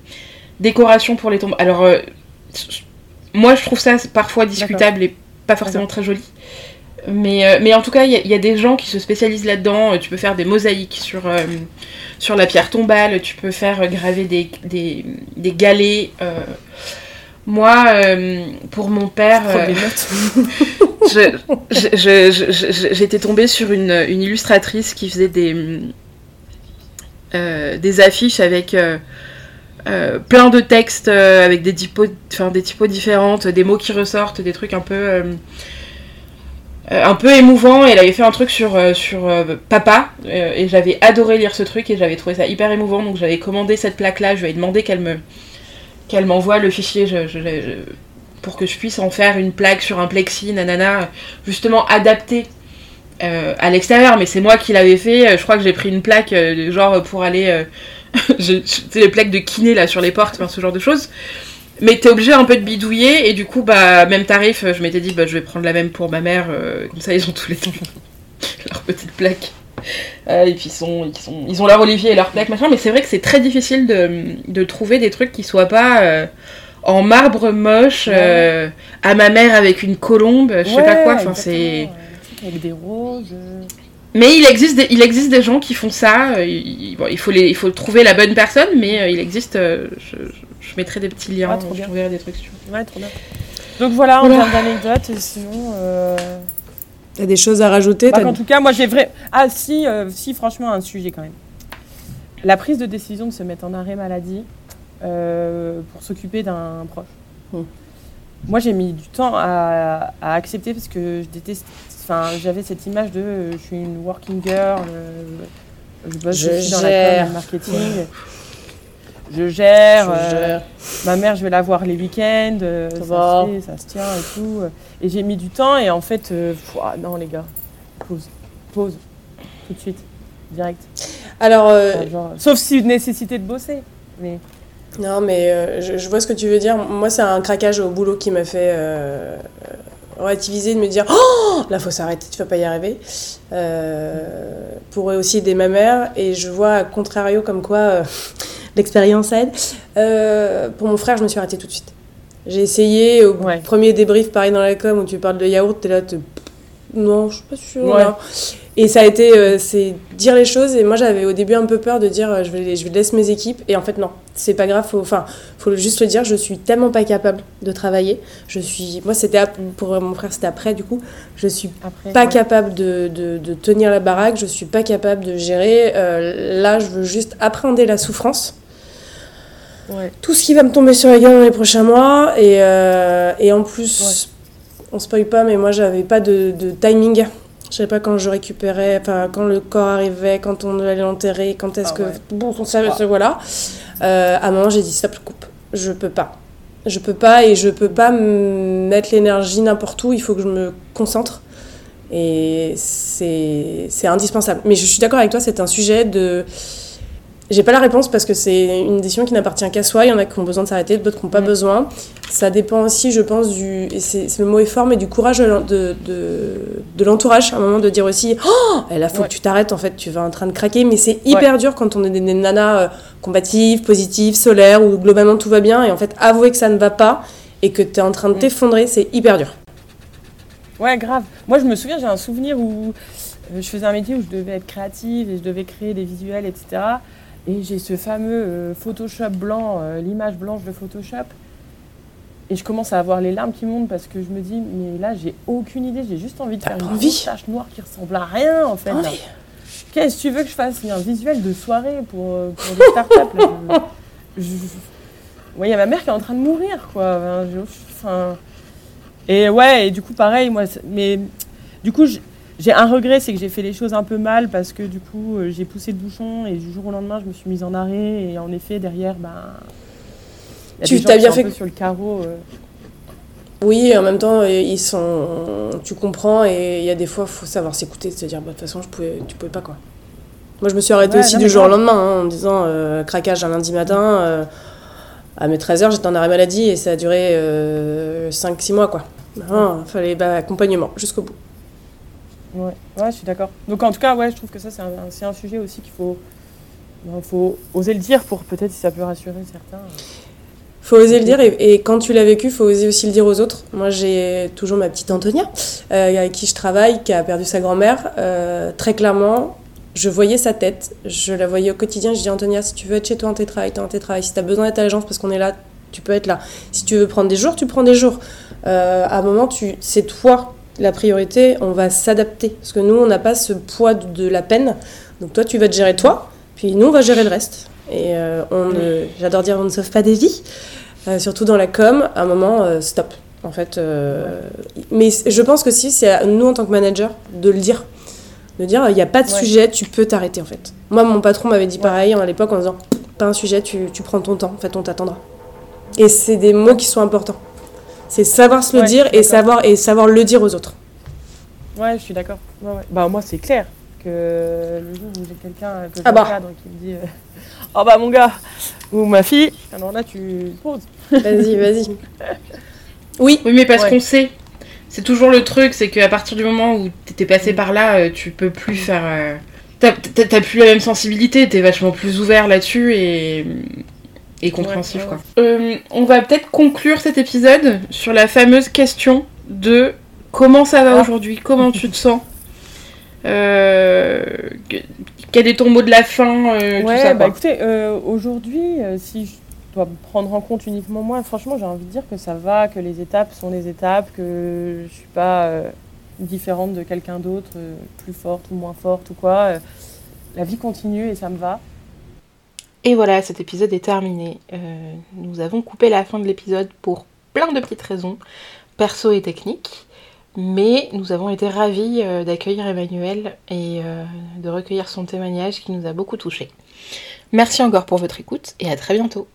décorations pour les tombes. Alors euh, moi je trouve ça parfois discutable et pas forcément très joli. Mais, euh, mais en tout cas, il y, a- il y a des gens qui se spécialisent là-dedans. Euh, Tu peux faire des mosaïques sur, euh, sur la pierre tombale, tu peux faire graver des, des, des galets. Moi, euh, pour mon père, euh, je- je- je- j'étais tombée sur une, une illustratrice qui faisait des, euh, des affiches avec plein de textes, avec des typos, enfin, des typos différentes, des mots qui ressortent, des trucs un peu. Euh, euh, un peu émouvant. Elle avait fait un truc sur, euh, euh, papa et j'avais adoré lire ce truc et j'avais trouvé ça hyper émouvant. Donc j'avais commandé cette plaque-là. Je lui ai demandé qu'elle me qu'elle m'envoie le fichier pour que je puisse en faire une plaque sur un plexi, nanana, justement adaptée à l'extérieur. Mais c'est moi qui l'avais fait. Je crois que j'ai pris une plaque genre pour aller. sais les plaques de kiné là sur les portes, ce genre de choses. Mais t'es obligé un peu de bidouiller et du coup bah même tarif, je m'étais dit bah je vais prendre la même pour ma mère, euh, comme ça ils ont tous les leur petite plaque. Euh, et puis ils sont, ils sont, ils ont leur olivier et leur plaque machin, mais c'est vrai que c'est très difficile de, de, trouver des trucs qui soient pas euh, en marbre moche, à ma mère avec une colombe, je sais pas quoi, enfin c'est avec des roses. Mais il existe, des, il existe des gens qui font ça. Il, bon, il, faut les, il faut trouver la bonne personne, mais il existe. Je, je mettrai des petits liens, trop je t'enverrai des trucs sur. Ouais, trop bien. Donc voilà, en termes d'anecdotes, et sinon. Euh... T'as des choses à rajouter bah, En tout cas, moi j'ai vrai. Ah si, euh, si, franchement, un sujet quand même. La prise de décision de se mettre en arrêt maladie euh, pour s'occuper d'un proche. Hmm. Moi j'ai mis du temps à, accepter parce que je déteste. Enfin, j'avais cette image de euh, je suis une working girl, je bosse je dans la com, marketing je gère. Euh, ma mère, je vais la voir les week-ends. Euh, ça, se tient et tout. Et j'ai mis du temps et en fait, euh, non les gars, pause, pause, tout de suite, direct. Alors, sauf si nécessité de bosser, mais. Non, mais je, vois ce que tu veux dire. Moi, c'est un craquage au boulot qui m'a fait relativiser, de me dire Oh, là, faut s'arrêter, tu vas pas y arriver. pour aussi aider ma mère. Et je vois, à contrario, comme quoi l'expérience aide. Euh, pour mon frère, je me suis arrêtée tout de suite. J'ai essayé, au premier débrief, pareil dans la com, où tu parles de yaourt, t'es là, te... non, je suis pas sûre. Et ça a été, euh, c'est dire les choses. Et moi, j'avais au début un peu peur de dire, euh, je vais, je vais laisser mes équipes. Et en fait, non, c'est pas grave. Faut, enfin, faut juste le dire. Je suis tellement pas capable de travailler. Je suis, moi, c'était pour mon frère, c'était après. Du coup, je suis pas capable de, de, de, tenir la baraque. Je suis pas capable de gérer. là, je veux juste appréhender la souffrance tout ce qui va me tomber sur la gueule dans les prochains mois. Et, euh, et en plus, on spoil pas, mais moi j'avais pas de, de timing. Je savais pas quand je récupérais, enfin quand le corps arrivait, quand on allait l'enterrer, quand est-ce ah que. Bon, on savait, voilà. Euh, à un moment, j'ai dit stop, coupe. Je peux pas. Je peux pas et je peux pas mettre l'énergie n'importe où. Il faut que je me concentre. Et c'est indispensable. Mais je suis d'accord avec toi, c'est un sujet de j'ai pas la réponse parce que c'est une décision qui n'appartient qu'à soi. Il y en a qui ont besoin de s'arrêter, d'autres qui n'ont pas besoin. Ça dépend aussi, je pense, du. C'est, le mot est fort, mais du courage de, de, de, l'entourage. À un moment de dire aussi Oh, là, faut que tu t'arrêtes, en fait, tu vas en train de craquer. Mais c'est hyper dur quand on est des, nanas euh, combatives, positives, solaires, où globalement tout va bien. Et en fait, avouer que ça ne va pas et que tu es en train de mm. t'effondrer, c'est hyper dur. Ouais, grave. Moi, je me souviens, j'ai un souvenir où euh, je faisais un métier où je devais être créative et je devais créer des visuels, etc. Et j'ai ce fameux euh, Photoshop blanc, euh, l'image blanche de Photoshop. Et je commence à avoir les larmes qui montent parce que je me dis, mais là, j'ai aucune idée. J'ai juste envie de faire une envie. tache noire qui ressemble à rien, en fait. Qu'est-ce que tu veux que je fasse? Un visuel de soirée pour, euh, pour des startups Il y a ma mère qui est en train de mourir, quoi. Enfin, Et ouais, et du coup, pareil, moi, mais du coup, j'ai un regret, c'est que j'ai fait les choses un peu mal parce que du coup, euh, j'ai poussé le bouchon et du jour au lendemain, je me suis mise en arrêt. Et en effet, derrière, ben. tu t'as bien fait. Un peu sur le carreau. Euh. Oui, en même temps, ils sont. Tu comprends et il y a des fois, il faut savoir s'écouter, se dire, bah, de toute façon, je pouvais... tu pouvais pas quoi. Moi, je me suis arrêtée aussi du jour au lendemain hein, en disant euh, craquage un lundi matin. à mes 13h, j'étais en arrêt maladie et ça a duré 5-6 mois quoi. Il fallait bah, accompagnement jusqu'au bout. Ouais. ouais, je suis d'accord. Donc en tout cas, ouais, je trouve que ça, c'est un, un, sujet aussi qu'il faut, ben, faut oser le dire pour peut-être si ça peut rassurer certains. Faut oser le dire et, quand tu l'as vécu, faut oser aussi le dire aux autres. Moi, j'ai toujours ma petite Antonia, euh, avec qui je travaille, qui a perdu sa grand-mère. Euh, très clairement, je voyais sa tête, je la voyais au quotidien. Je dis Antonia, si tu veux être chez toi en télétravail, t'es en télétravail. Si t'as besoin d'être à l'agence parce qu'on est là, tu peux être là. Si tu veux prendre des jours, tu prends des jours. Euh, à un moment, c'est toi la priorité, on va s'adapter. Parce que nous, on n'a pas ce poids de, la peine. Donc toi, tu vas te gérer toi, puis nous, on va gérer le reste. Et euh, on j'adore dire, on ne sauve pas des vies. Euh, surtout dans la com, à un moment, euh, stop. En fait, mais je pense que si c'est à nous en tant que manager de le dire, de dire il n'y a pas de Ouais. sujet, tu peux t'arrêter en fait. Moi, mon patron m'avait dit pareil à l'époque en disant pas un sujet, tu, tu prends ton temps, en fait, on t'attendra. Et c'est des mots qui sont importants. C'est savoir se le Ouais, dire et savoir et savoir le dire aux autres. Ouais, je suis d'accord. Ouais, ouais. Bah, moi, c'est clair que le jour où j'ai quelqu'un que Ah bah. j'encadre qui me dit euh, Oh bah, mon gars ou ma fille, alors là, tu poses. Vas-y, vas-y. Oui, Oui, mais parce Ouais. qu'on sait. C'est toujours le truc, c'est qu'à partir du moment où t'étais passé Mm. par là, euh, tu peux plus faire. euh, T'as t'as- t'as plus la même sensibilité, t'es vachement plus ouvert là-dessus et. Et compréhensif, Ouais, ouais, quoi. Euh, on va peut-être conclure cet épisode sur la fameuse question de comment ça va Ah. aujourd'hui, comment tu te sens Euh, que- Quel est ton mot de la fin euh, tout Ouais, ça, bah écoutez, euh, aujourd'hui, si je dois me prendre en compte uniquement moi, franchement, j'ai envie de dire que ça va, que les étapes sont les étapes, que je suis pas différente de quelqu'un d'autre, plus forte ou moins forte ou quoi. La vie continue et ça me va. Et voilà, cet épisode est terminé. Euh, nous avons coupé la fin de l'épisode pour plein de petites raisons, perso et techniques. Mais nous avons été ravis euh, d'accueillir Emmanuel et euh, de recueillir son témoignage qui nous a beaucoup touchés. Merci encore pour votre écoute et à très bientôt.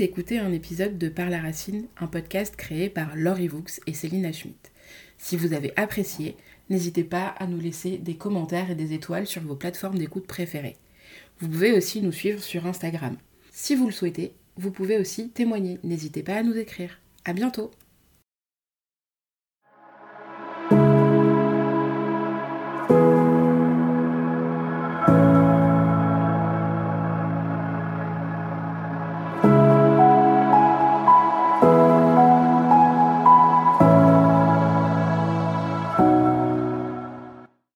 D'écouter un épisode de Par la Racine, un podcast créé par Laurie Vaux et Céline Schmidt. Si vous avez apprécié, n'hésitez pas à nous laisser des commentaires et des étoiles sur vos plateformes d'écoute préférées. Vous pouvez aussi nous suivre sur Instagram. Si vous le souhaitez, vous pouvez aussi témoigner. N'hésitez pas à nous écrire. À bientôt!